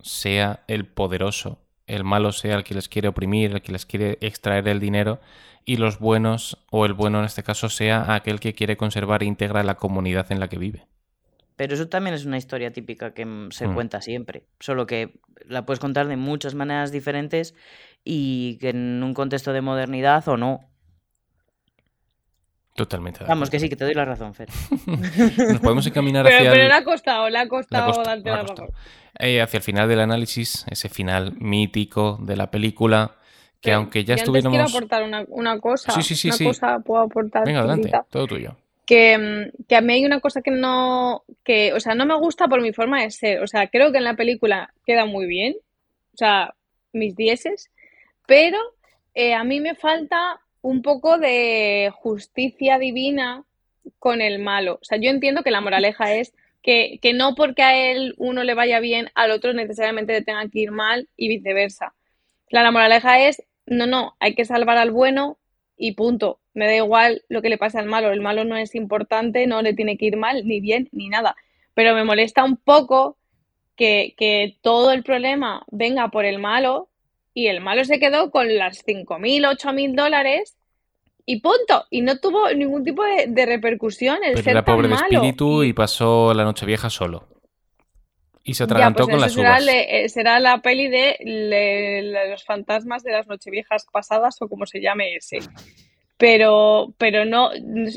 sea el poderoso, el malo sea el que les quiere oprimir, el que les quiere extraer el dinero, y los buenos, o el bueno en este caso, sea aquel que quiere conservar íntegra la comunidad en la que vive. Pero eso también es una historia típica que mm, se Mm. cuenta siempre, solo que la puedes contar de muchas maneras diferentes y que en un contexto de modernidad o no. Totalmente. Vamos, que sí, que te doy la razón, Fer. Nos podemos encaminar Pero, hacia pero el... le ha costado, le ha Le ha costado costado, darte le ha la razón. Eh, hacia el final del análisis, ese final mítico de la película, que Pero aunque ya yo antes quiero estuviéramos... aportar una, una cosa. Sí, sí, sí, una sí. cosa puedo aportar. Venga, adelante, todo tuyo. Que, mm, que a mí hay una cosa que no, que, o sea, no me gusta por mi forma de ser. O sea, creo que en la película queda muy bien. O sea, mis dieces. Pero eh, a mí me falta un poco de justicia divina con el malo. O sea, yo entiendo que la moraleja es que, que no porque a él uno le vaya bien, al otro necesariamente le tenga que ir mal y viceversa. La, la moraleja es, no, no, hay que salvar al bueno y punto. Me da igual lo que le pase al malo. El malo no es importante, no le tiene que ir mal, ni bien, ni nada. Pero me molesta un poco que, que todo el problema venga por el malo y el malo se quedó con las 5.000, 8.000 dólares y punto. Y no tuvo ningún tipo de, de repercusión el Pero ser era tan pobre de espíritu y pasó la noche vieja solo. Y se Ya, atragantó pues con las será, uvas. le- eh, será la peli de le- le- los fantasmas de las nocheviejas pasadas o como se llame ese. Pero, pero no,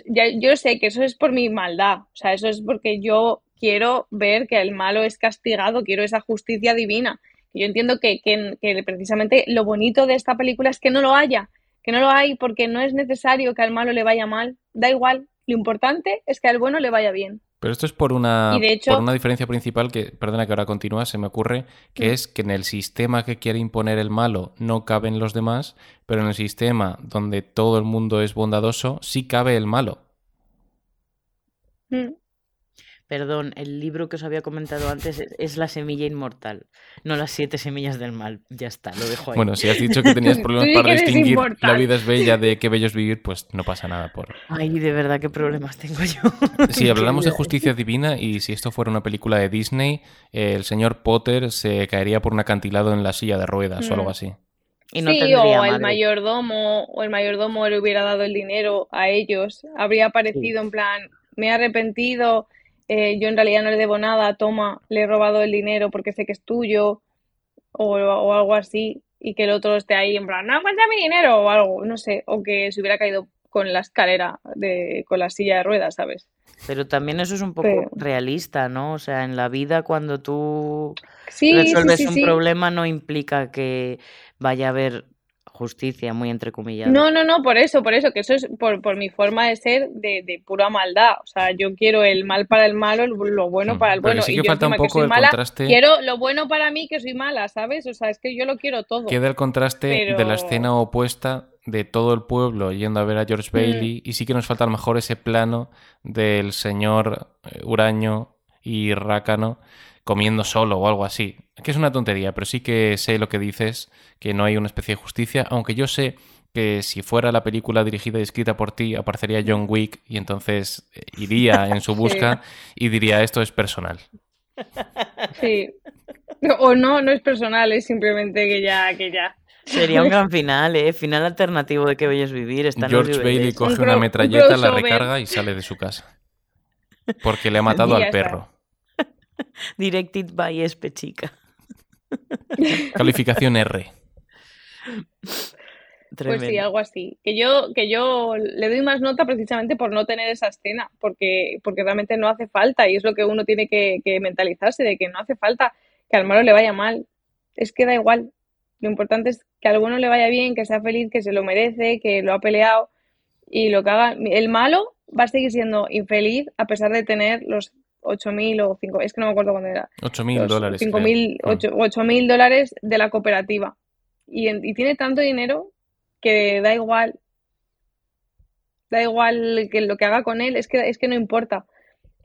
ya, yo sé que eso es por mi maldad, o sea, eso es porque yo quiero ver que el malo es castigado, quiero esa justicia divina. Yo entiendo que, que, que precisamente lo bonito de esta película es que no lo haya, que no lo hay porque no es necesario que al malo le vaya mal, da igual, lo importante es que al bueno le vaya bien. Pero esto es por una, por una diferencia principal que, perdona que ahora continúa, se me ocurre, que mm. es que en el sistema que quiere imponer el malo no caben los demás, pero en el sistema donde todo el mundo es bondadoso sí cabe el malo. Mm. Perdón, el libro que os había comentado antes es, La semilla inmortal, no las siete semillas del mal. Ya está, lo dejo ahí. Bueno, si has dicho que tenías problemas para distinguir la vida es bella de qué bello es vivir, pues no pasa nada por. Ay, de verdad, qué problemas tengo yo. Si hablamos de justicia divina y si esto fuera una película de Disney, el señor Potter se caería por un acantilado en la silla de ruedas o algo mm. así. Y no sí, o el mayordomo, o el mayordomo le hubiera dado el dinero a ellos. Habría aparecido en plan, me he arrepentido eh, yo en realidad no le debo nada, toma, le he robado el dinero porque sé que es tuyo, o, algo así, y que el otro esté ahí en plan, no, cuenta mi dinero, o algo, no sé, o que se hubiera caído con la escalera, de, con la silla de ruedas, ¿sabes? Pero también eso es un poco realista, ¿no? O sea, en la vida cuando tú resuelves un problema no implica que vaya a haber justicia, muy entrecomillada. No, no, no, por eso, por eso, que eso es por, por mi forma de ser de, de, pura maldad. O sea, yo quiero el mal para el malo, lo bueno mm, para el bueno. Sí que falta un poco el contraste. Quiero lo bueno para mí que soy mala, ¿sabes? O sea, es que yo lo quiero todo. Queda el contraste de la escena opuesta de todo el pueblo yendo a ver a George mm. Bailey y sí que nos falta a lo mejor ese plano del señor eh, Uraño y Rácano comiendo solo o algo así. Que es una tontería, pero sí que sé lo que dices, que no hay una especie de justicia, aunque yo sé que si fuera la película dirigida y escrita por ti, aparecería John Wick y entonces eh, iría en su busca y diría esto es personal. Sí. O no, no es personal, es simplemente que ya, que ya. Sería un gran final, ¿eh? Final alternativo de que bellos vivir. George Bailey coge una metralleta, la recarga y sale de su casa. Porque le ha matado al perro. Directed by Espe Chica. Calificación R. Pues sí, algo así. Que yo, que yo le doy más nota precisamente por no tener esa escena, porque, porque realmente no hace falta y es lo que uno tiene que, mentalizarse de que no hace falta que al malo le vaya mal. Es que da igual. Lo importante es que al bueno le vaya bien, que sea feliz, que se lo merece, que lo ha peleado y lo que haga. El malo va a seguir siendo infeliz a pesar de tener los 8.000 o 5, es que no me acuerdo cuándo era. 8.000 dólares. 8.000 dólares de la cooperativa. Y, y, tiene tanto dinero que da igual. Da igual que lo que haga con él, es que, es que no importa.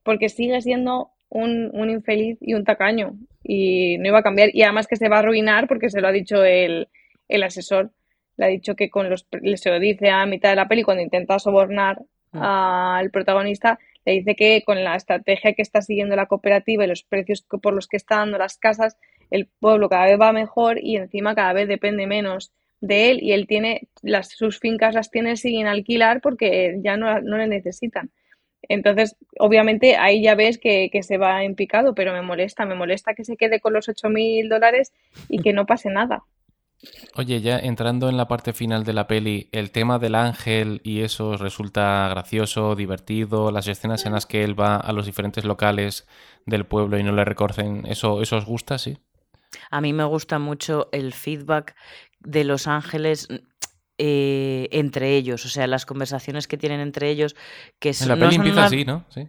Porque sigue siendo un, un infeliz y un tacaño. Y no iba a cambiar. Y además que se va a arruinar porque se lo ha dicho el, el asesor. Le ha dicho que con los, se lo dice a mitad de la peli cuando intenta sobornar mm. al protagonista le dice que con la estrategia que está siguiendo la cooperativa y los precios por los que está dando las casas, el pueblo cada vez va mejor y encima cada vez depende menos de él y él tiene las, sus fincas las tiene sin alquilar porque ya no, le necesitan. Entonces, obviamente ahí ya ves que, que, se va en picado, pero me molesta, me molesta que se quede con los 8.000 dólares y que no pase nada. Oye, ya entrando en la parte final de la peli, el tema del ángel y eso resulta gracioso, divertido, las escenas en las que él va a los diferentes locales del pueblo y no le recorcen, ¿eso, eso os gusta, sí? A mí me gusta mucho el feedback de los ángeles eh, entre ellos, o sea, las conversaciones que tienen entre ellos. Que en la peli empieza así, ¿no? Sí.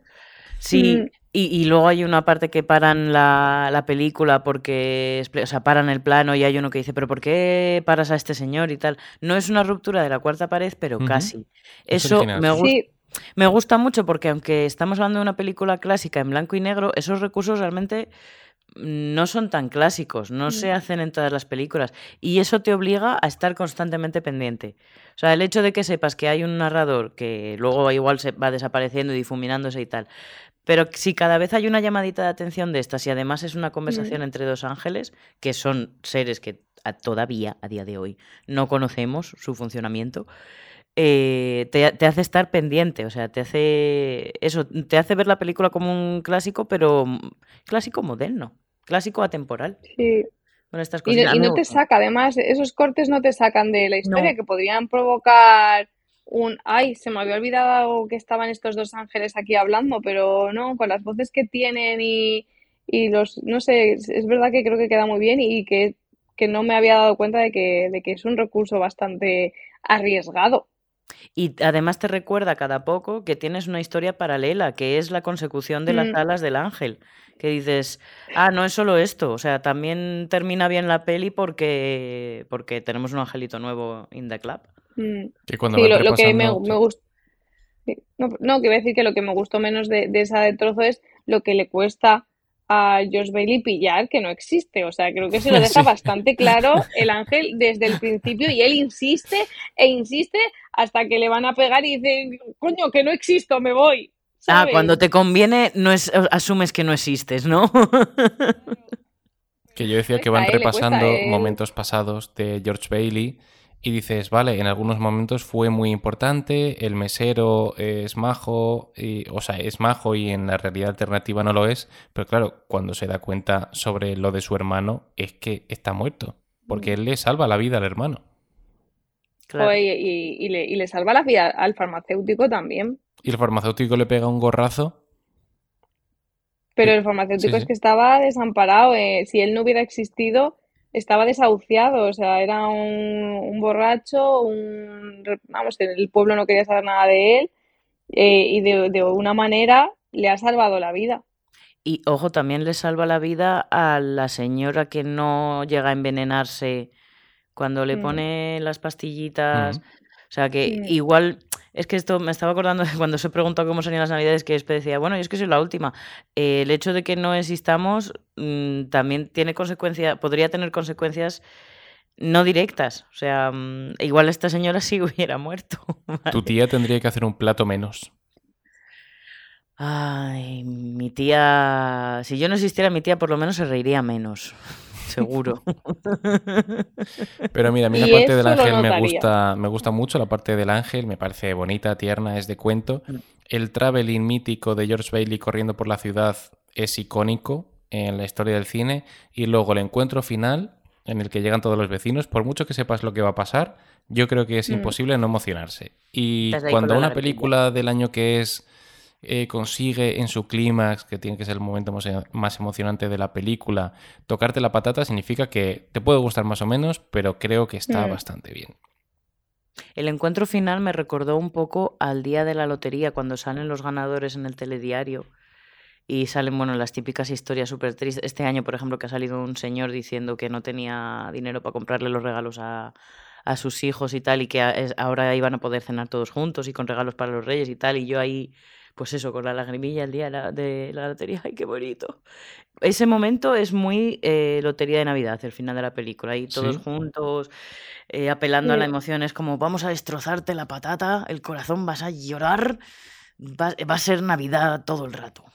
Sí, mm. Y, luego hay una parte que paran la, película porque, o sea, paran el plano y hay uno que dice, pero ¿por qué paras a este señor y tal? No es una ruptura de la cuarta pared, pero casi. Eso me, me gusta mucho porque aunque estamos hablando de una película clásica en blanco y negro, esos recursos realmente no son tan clásicos, no se mm. hacen en todas las películas y eso te obliga a estar constantemente pendiente. O sea, el hecho de que sepas que hay un narrador que luego igual se va desapareciendo y difuminándose y tal, pero si cada vez hay una llamadita de atención de estas y además es una conversación entre dos ángeles, que son seres que todavía a día de hoy no conocemos su funcionamiento, eh, te, hace estar pendiente, o sea, te hace eso, te hace ver la película como un clásico, pero clásico moderno, clásico atemporal. Sí. Con estas cosas. Y, no te saca, además, esos cortes no te sacan de la historia que podrían provocar un, ay, se me había olvidado que estaban estos dos ángeles aquí hablando, pero no, con las voces que tienen y, y los, no sé, es, verdad que creo que queda muy bien y que, que no me había dado cuenta de que, de que es un recurso bastante arriesgado. Y además te recuerda cada poco que tienes una historia paralela, que es la consecución de las Mm, alas del ángel. Que dices, ah, no es solo esto, o sea, también termina bien la peli porque, porque tenemos un angelito nuevo in the club. Mm. Que cuando Sí, lo, lo que me, gustó, no, no, que iba a decir que lo que me gustó menos de, de esa de trozo es lo que le cuesta a Josh Bailey pillar que no existe. O sea, creo que se lo deja Sí. bastante claro el ángel desde el principio y él insiste e insiste hasta que le van a pegar y dice, coño, que no existo, me voy. Ah, cuando te conviene, no es, asumes que no existes, ¿no? Que yo decía que van ¿eh? Repasando eh. momentos pasados de George Bailey y dices, vale, en algunos momentos fue muy importante, el mesero es majo, y, o sea, es majo y en la realidad alternativa no lo es, pero claro, cuando se da cuenta sobre lo de su hermano es que está muerto, porque él le salva la vida al hermano. Claro. Joder, y, y le, y le salva la vida al farmacéutico también. Y el farmacéutico le pega un gorrazo. Pero el farmacéutico sí, es que estaba desamparado. eh, Si él no hubiera existido, estaba desahuciado. O sea, era un, un borracho, un, vamos, el pueblo no quería saber nada de él. eh, y de, de una manera le ha salvado la vida. Y ojo, también le salva la vida a la señora que no llega a envenenarse cuando le Mm, pone las pastillitas. Mm. O sea que igual, es que esto me estaba acordando de cuando se preguntó cómo serían las navidades, que después decía, bueno, yo es que soy la última. Eh, el hecho de que no existamos mm, también tiene consecuencias, podría tener consecuencias no directas. O sea, mm, igual esta señora sí hubiera muerto. Tu tía tendría que hacer un plato menos. Ay, mi tía, si yo no existiera, mi tía por lo menos se reiría menos, seguro. Pero mira, a mí la parte del ángel me gusta, me gusta mucho, la parte del ángel me parece bonita, tierna, es de cuento. Mm. El traveling mítico de George Bailey corriendo por la ciudad es icónico en la historia del cine. Y luego el encuentro final, en el que llegan todos los vecinos, por mucho que sepas lo que va a pasar, yo creo que es mm, imposible no emocionarse. Y cuando una película del año que es eh, consigue en su clímax, que tiene que ser el momento más, más emocionante de la película, tocarte la patata, significa que te puede gustar más o menos, pero creo que está mm. bastante bien. El encuentro final me recordó un poco al día de la lotería, cuando salen los ganadores en el telediario y salen, bueno, las típicas historias súper tristes. Este año, por ejemplo, que ha salido un señor diciendo que no tenía dinero para comprarle los regalos a, a sus hijos y tal, y que a- es- ahora iban a poder cenar todos juntos y con regalos para los reyes y tal, y yo ahí, pues eso, con la lagrimilla el día de la, de la lotería, ¡ay, qué bonito! Ese momento es muy eh, lotería de Navidad, el final de la película, ahí todos Sí, juntos, eh, apelando a la emoción, es como vamos a destrozarte la patata, el corazón, vas a llorar, va, va a ser Navidad todo el rato.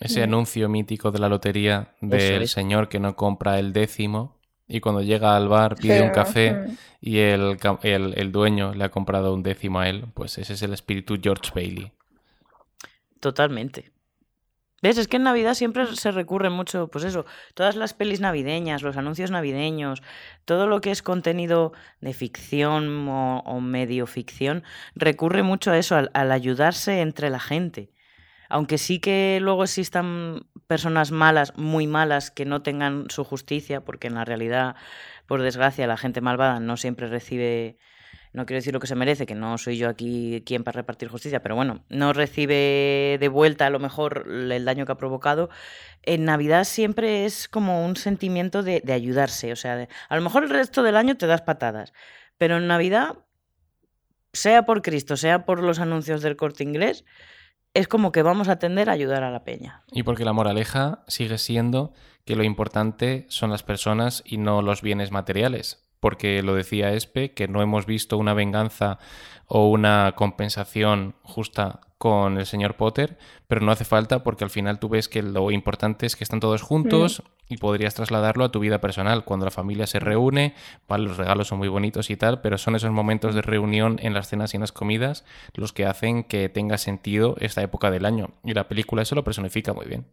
ese Mm. anuncio mítico de la lotería del es. señor que no compra el décimo y cuando llega al bar pide un café mm, y el, el, el dueño le ha comprado un décimo a él, pues ese es el espíritu George Bailey. Totalmente. ¿Ves? Es que en Navidad siempre se recurre mucho, pues eso, todas las pelis navideñas, los anuncios navideños, todo lo que es contenido de ficción o, o medio ficción, recurre mucho a eso, al, al ayudarse entre la gente. Aunque sí que luego existan personas malas, muy malas, que no tengan su justicia, porque en la realidad, por desgracia, la gente malvada no siempre recibe, no quiero decir lo que se merece, que no soy yo aquí quien para repartir justicia, pero bueno, no recibe de vuelta a lo mejor el daño que ha provocado. En Navidad siempre es como un sentimiento de, ayudarse, o sea, de- a lo mejor el resto del año te das patadas, pero en Navidad, sea por Cristo, sea por los anuncios del corte inglés, es como que vamos a tender a ayudar a la peña. Y porque la moraleja sigue siendo que lo importante son las personas y no los bienes materiales. Porque lo decía Espe, que no hemos visto una venganza o una compensación justa con el señor Potter, pero no hace falta porque al final tú ves que lo importante es que están todos juntos y podrías trasladarlo a tu vida personal. Cuando la familia se reúne, vale, los regalos son muy bonitos y tal, pero son esos momentos de reunión en las cenas y en las comidas los que hacen que tenga sentido esta época del año. Y la película eso lo personifica muy bien.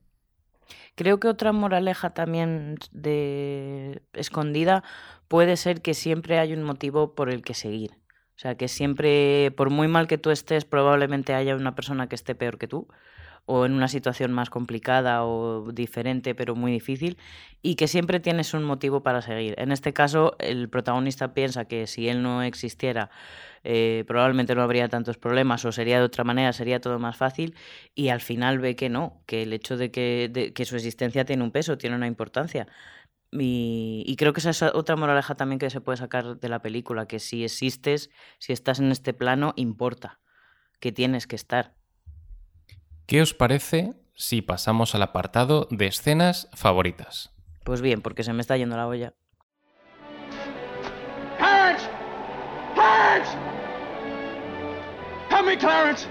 Creo que otra moraleja también de escondida puede ser que siempre hay un motivo por el que seguir. O sea, que siempre, por muy mal que tú estés, probablemente haya una persona que esté peor que tú o en una situación más complicada o diferente, pero muy difícil, y que siempre tienes un motivo para seguir. En este caso, el protagonista piensa que si él no existiera, eh, probablemente no habría tantos problemas o sería de otra manera, sería todo más fácil, y al final ve que no, que el hecho de que, de, que su existencia tiene un peso, tiene una importancia. Y, y, creo que esa es otra moraleja también que se puede sacar de la película, que si existes, si estás en este plano, importa, que tienes que estar. ¿Qué os parece si pasamos al apartado de escenas favoritas? Pues bien, porque se me está yendo la olla. Clarence! Clarence! Help me, Clarence!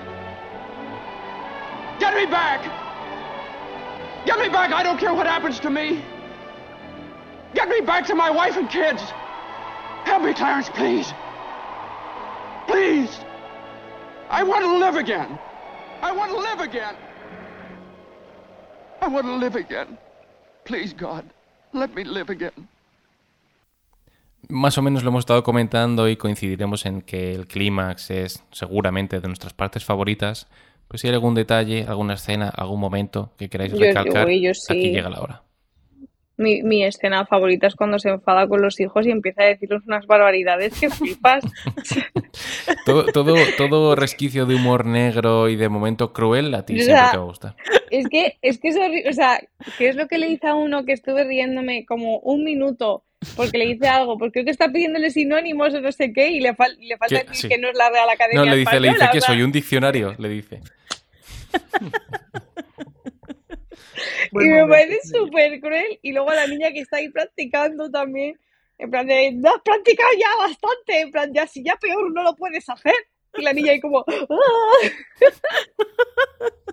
Get me back! Get me back! I don't care what happens to me! Get me back to my wife and kids! Help me, Clarence, please! Please! I want to live again! I want to live again. I want to live again. Please, God, let me live again. Más o menos lo hemos estado comentando y coincidiremos en que el clímax es seguramente de nuestras partes favoritas. Pues si hay algún detalle, alguna escena, algún momento que queráis recalcar, yo, yo, yo sí. aquí llega la hora. Mi, mi, escena favorita es cuando se enfada con los hijos y empieza a decirles unas barbaridades que flipas. todo, todo, todo, resquicio de humor negro y de momento cruel a ti o sea, siempre te va a gustar. Es que es que es horrible, o sea, ¿qué es lo que le dice a uno que estuve riéndome como un minuto porque le dice algo? Porque creo que está pidiéndole sinónimos o no sé qué y le, fal le falta decir sí. que no es la Real Academia No, le dice, Española, le dice que soy un diccionario, le dice. y me parece súper cruel. Y luego la niña que está ahí practicando también, en plan de, no has practicado ya bastante, en plan, ya si ya peor no lo puedes hacer. Y la niña ahí como, ¡Ah!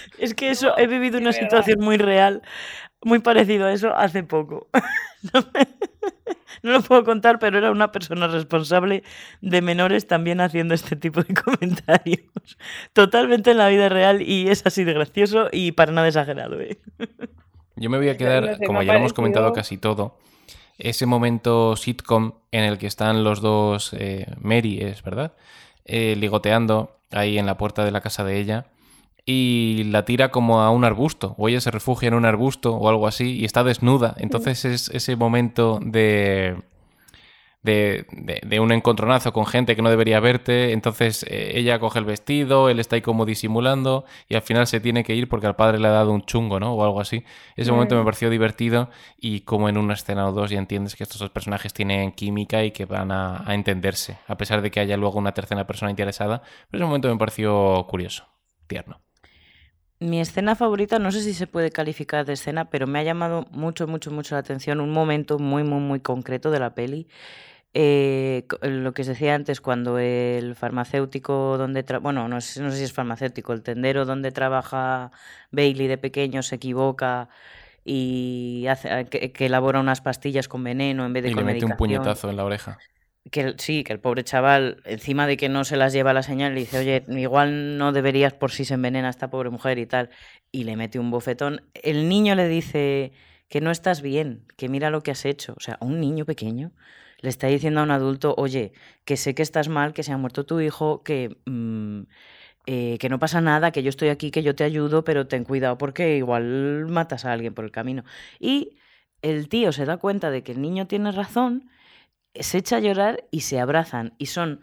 Es que eso, he vivido una situación muy real, muy parecido a eso hace poco. No, me, no, lo puedo contar, pero era una persona responsable de menores también haciendo este tipo de comentarios. Totalmente en la vida real y es así de gracioso y para nada exagerado. ¿eh? Yo me voy a quedar, no sé, como ya hemos comentado casi todo, ese momento sitcom en el que están los dos, eh, Mary es, ¿verdad? Eh, ligoteando ahí en la puerta de la casa de ella y la tira como a un arbusto, o ella se refugia en un arbusto o algo así y está desnuda. Entonces es ese momento de, de, de, de un encontronazo con gente que no debería verte. Entonces eh, ella coge el vestido, él está ahí como disimulando y al final se tiene que ir porque al padre le ha dado un chungo, ¿no? O algo así. Ese momento me pareció divertido y como en una escena o dos ya entiendes que estos dos personajes tienen química y que van a, a entenderse, a pesar de que haya luego una tercera persona interesada. Pero ese momento me pareció curioso, tierno. Mi escena favorita, no sé si se puede calificar de escena, pero me ha llamado mucho, mucho, mucho la atención un momento muy, muy, muy concreto de la peli. Eh, lo que os decía antes, cuando el farmacéutico donde bueno, no sé, no sé, si es farmacéutico, el tendero donde trabaja Bailey de pequeño se equivoca y hace que, que elabora unas pastillas con veneno en vez de y con le mete medicación. un puñetazo en la oreja. Que el, sí, que el pobre chaval, encima de que no se las lleva a la señal, le dice, oye, igual no deberías por si se envenena esta pobre mujer y tal, y le mete un bofetón. El niño le dice que no estás bien, que mira lo que has hecho. O sea, a un niño pequeño le está diciendo a un adulto, oye, que sé que estás mal, que se ha muerto tu hijo, que, mmm, eh, que no pasa nada, que yo estoy aquí, que yo te ayudo, pero ten cuidado porque igual matas a alguien por el camino. Y el tío se da cuenta de que el niño tiene razón se echa a llorar y se abrazan. Y son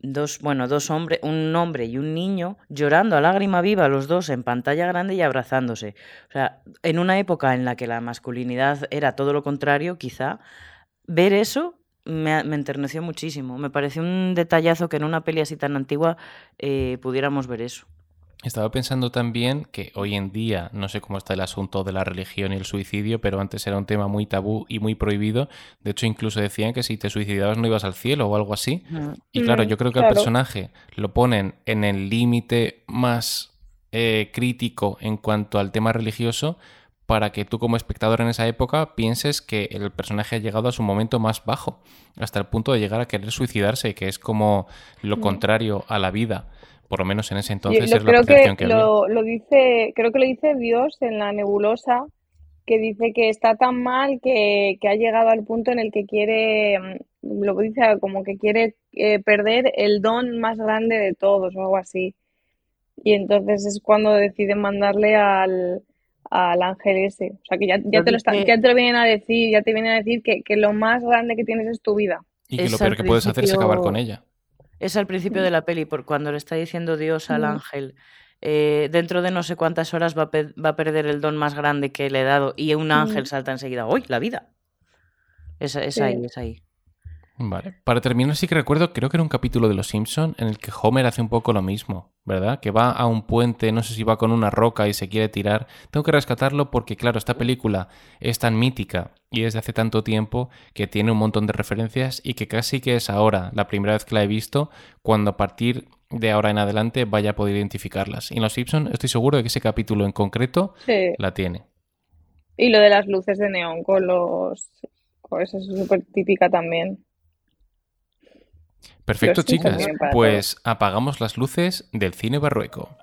dos, bueno, dos hombres, un hombre y un niño llorando a lágrima viva, los dos en pantalla grande y abrazándose. O sea, en una época en la que la masculinidad era todo lo contrario, quizá, ver eso me, me enterneció muchísimo. Me pareció un detallazo que en una peli así tan antigua eh, pudiéramos ver eso. Estaba pensando también que hoy en día, no sé cómo está el asunto de la religión y el suicidio, pero antes era un tema muy tabú y muy prohibido. De hecho, incluso decían que si te suicidabas no ibas al cielo o algo así. Mm. Y claro, yo creo que claro. al personaje lo ponen en el límite más eh, crítico en cuanto al tema religioso para que tú como espectador en esa época pienses que el personaje ha llegado a su momento más bajo, hasta el punto de llegar a querer suicidarse, que es como lo Mm. contrario a la vida por lo menos en ese Yo entonces lo, es la creo percepción que que, había. lo, lo dice, creo que lo dice Dios en la nebulosa, que dice que está tan mal que, que ha llegado al punto en el que quiere mm, lo dice como que quiere eh, perder el don más grande de todos o algo así. Y entonces es cuando deciden mandarle al, al ángel ese. O sea, que ya, ya, te, lo está- ya te lo vienen a decir, ya te vienen a decir que, que lo más grande que tienes es tu vida. Y que Es lo peor que puedes hacer es acabar con ella. Es al principio de la peli, por cuando le está diciendo Dios al ángel, eh, dentro de no sé cuántas horas va a, pe- va a perder el don más grande que le he dado. Y un ángel salta enseguida, ¡uy, la vida! Es, es ahí, es ahí. Vale. Para terminar, sí que recuerdo, creo que era un capítulo de Los Simpson en el que Homer hace un poco lo mismo, ¿verdad? Que va a un puente, no sé si va con una roca y se quiere tirar. Tengo que rescatarlo porque, claro, esta película es tan mítica y es de hace tanto tiempo que tiene un montón de referencias y que casi que es ahora, la primera vez que la he visto, cuando a partir de ahora en adelante vaya a poder identificarlas. Y en Los Simpson estoy seguro de que ese capítulo en concreto Sí. la tiene. Y lo de las luces de neón con los... Eso es súper típica también. Perfecto, chicas. Pues apagamos las luces del cine barrueco.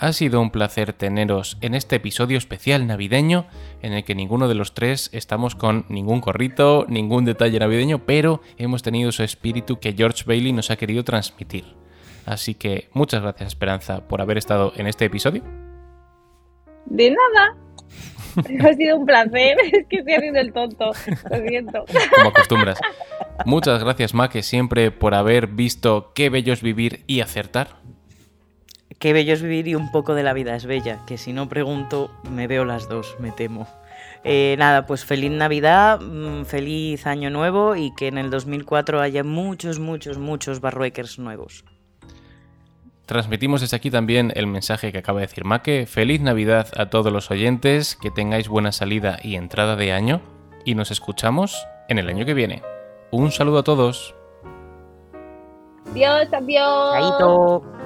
Ha sido un placer teneros en este episodio especial navideño en el que ninguno de los tres estamos con ningún gorrito, ningún detalle navideño, pero hemos tenido ese espíritu que George Bailey nos ha querido transmitir. Así que muchas gracias Esperanza por haber estado en este episodio. De nada. Ha sido un placer. Es que estoy haciendo el tonto. Lo siento. como acostumbras. Muchas gracias, Maque, siempre por haber visto qué bello es vivir y acertar. Qué bello es vivir y un poco de la vida es bella, que si no pregunto, me veo las dos, me temo. Eh, nada, pues feliz Navidad, mm, feliz Año Nuevo y que en el 2004 haya muchos, muchos, muchos Barruekers nuevos. Transmitimos desde aquí también el mensaje que acaba de decir Maque. Feliz Navidad a todos los oyentes, que tengáis buena salida y entrada de año y nos escuchamos en el año que viene. Un saludo a todos. Adiós, adiós. Chaito.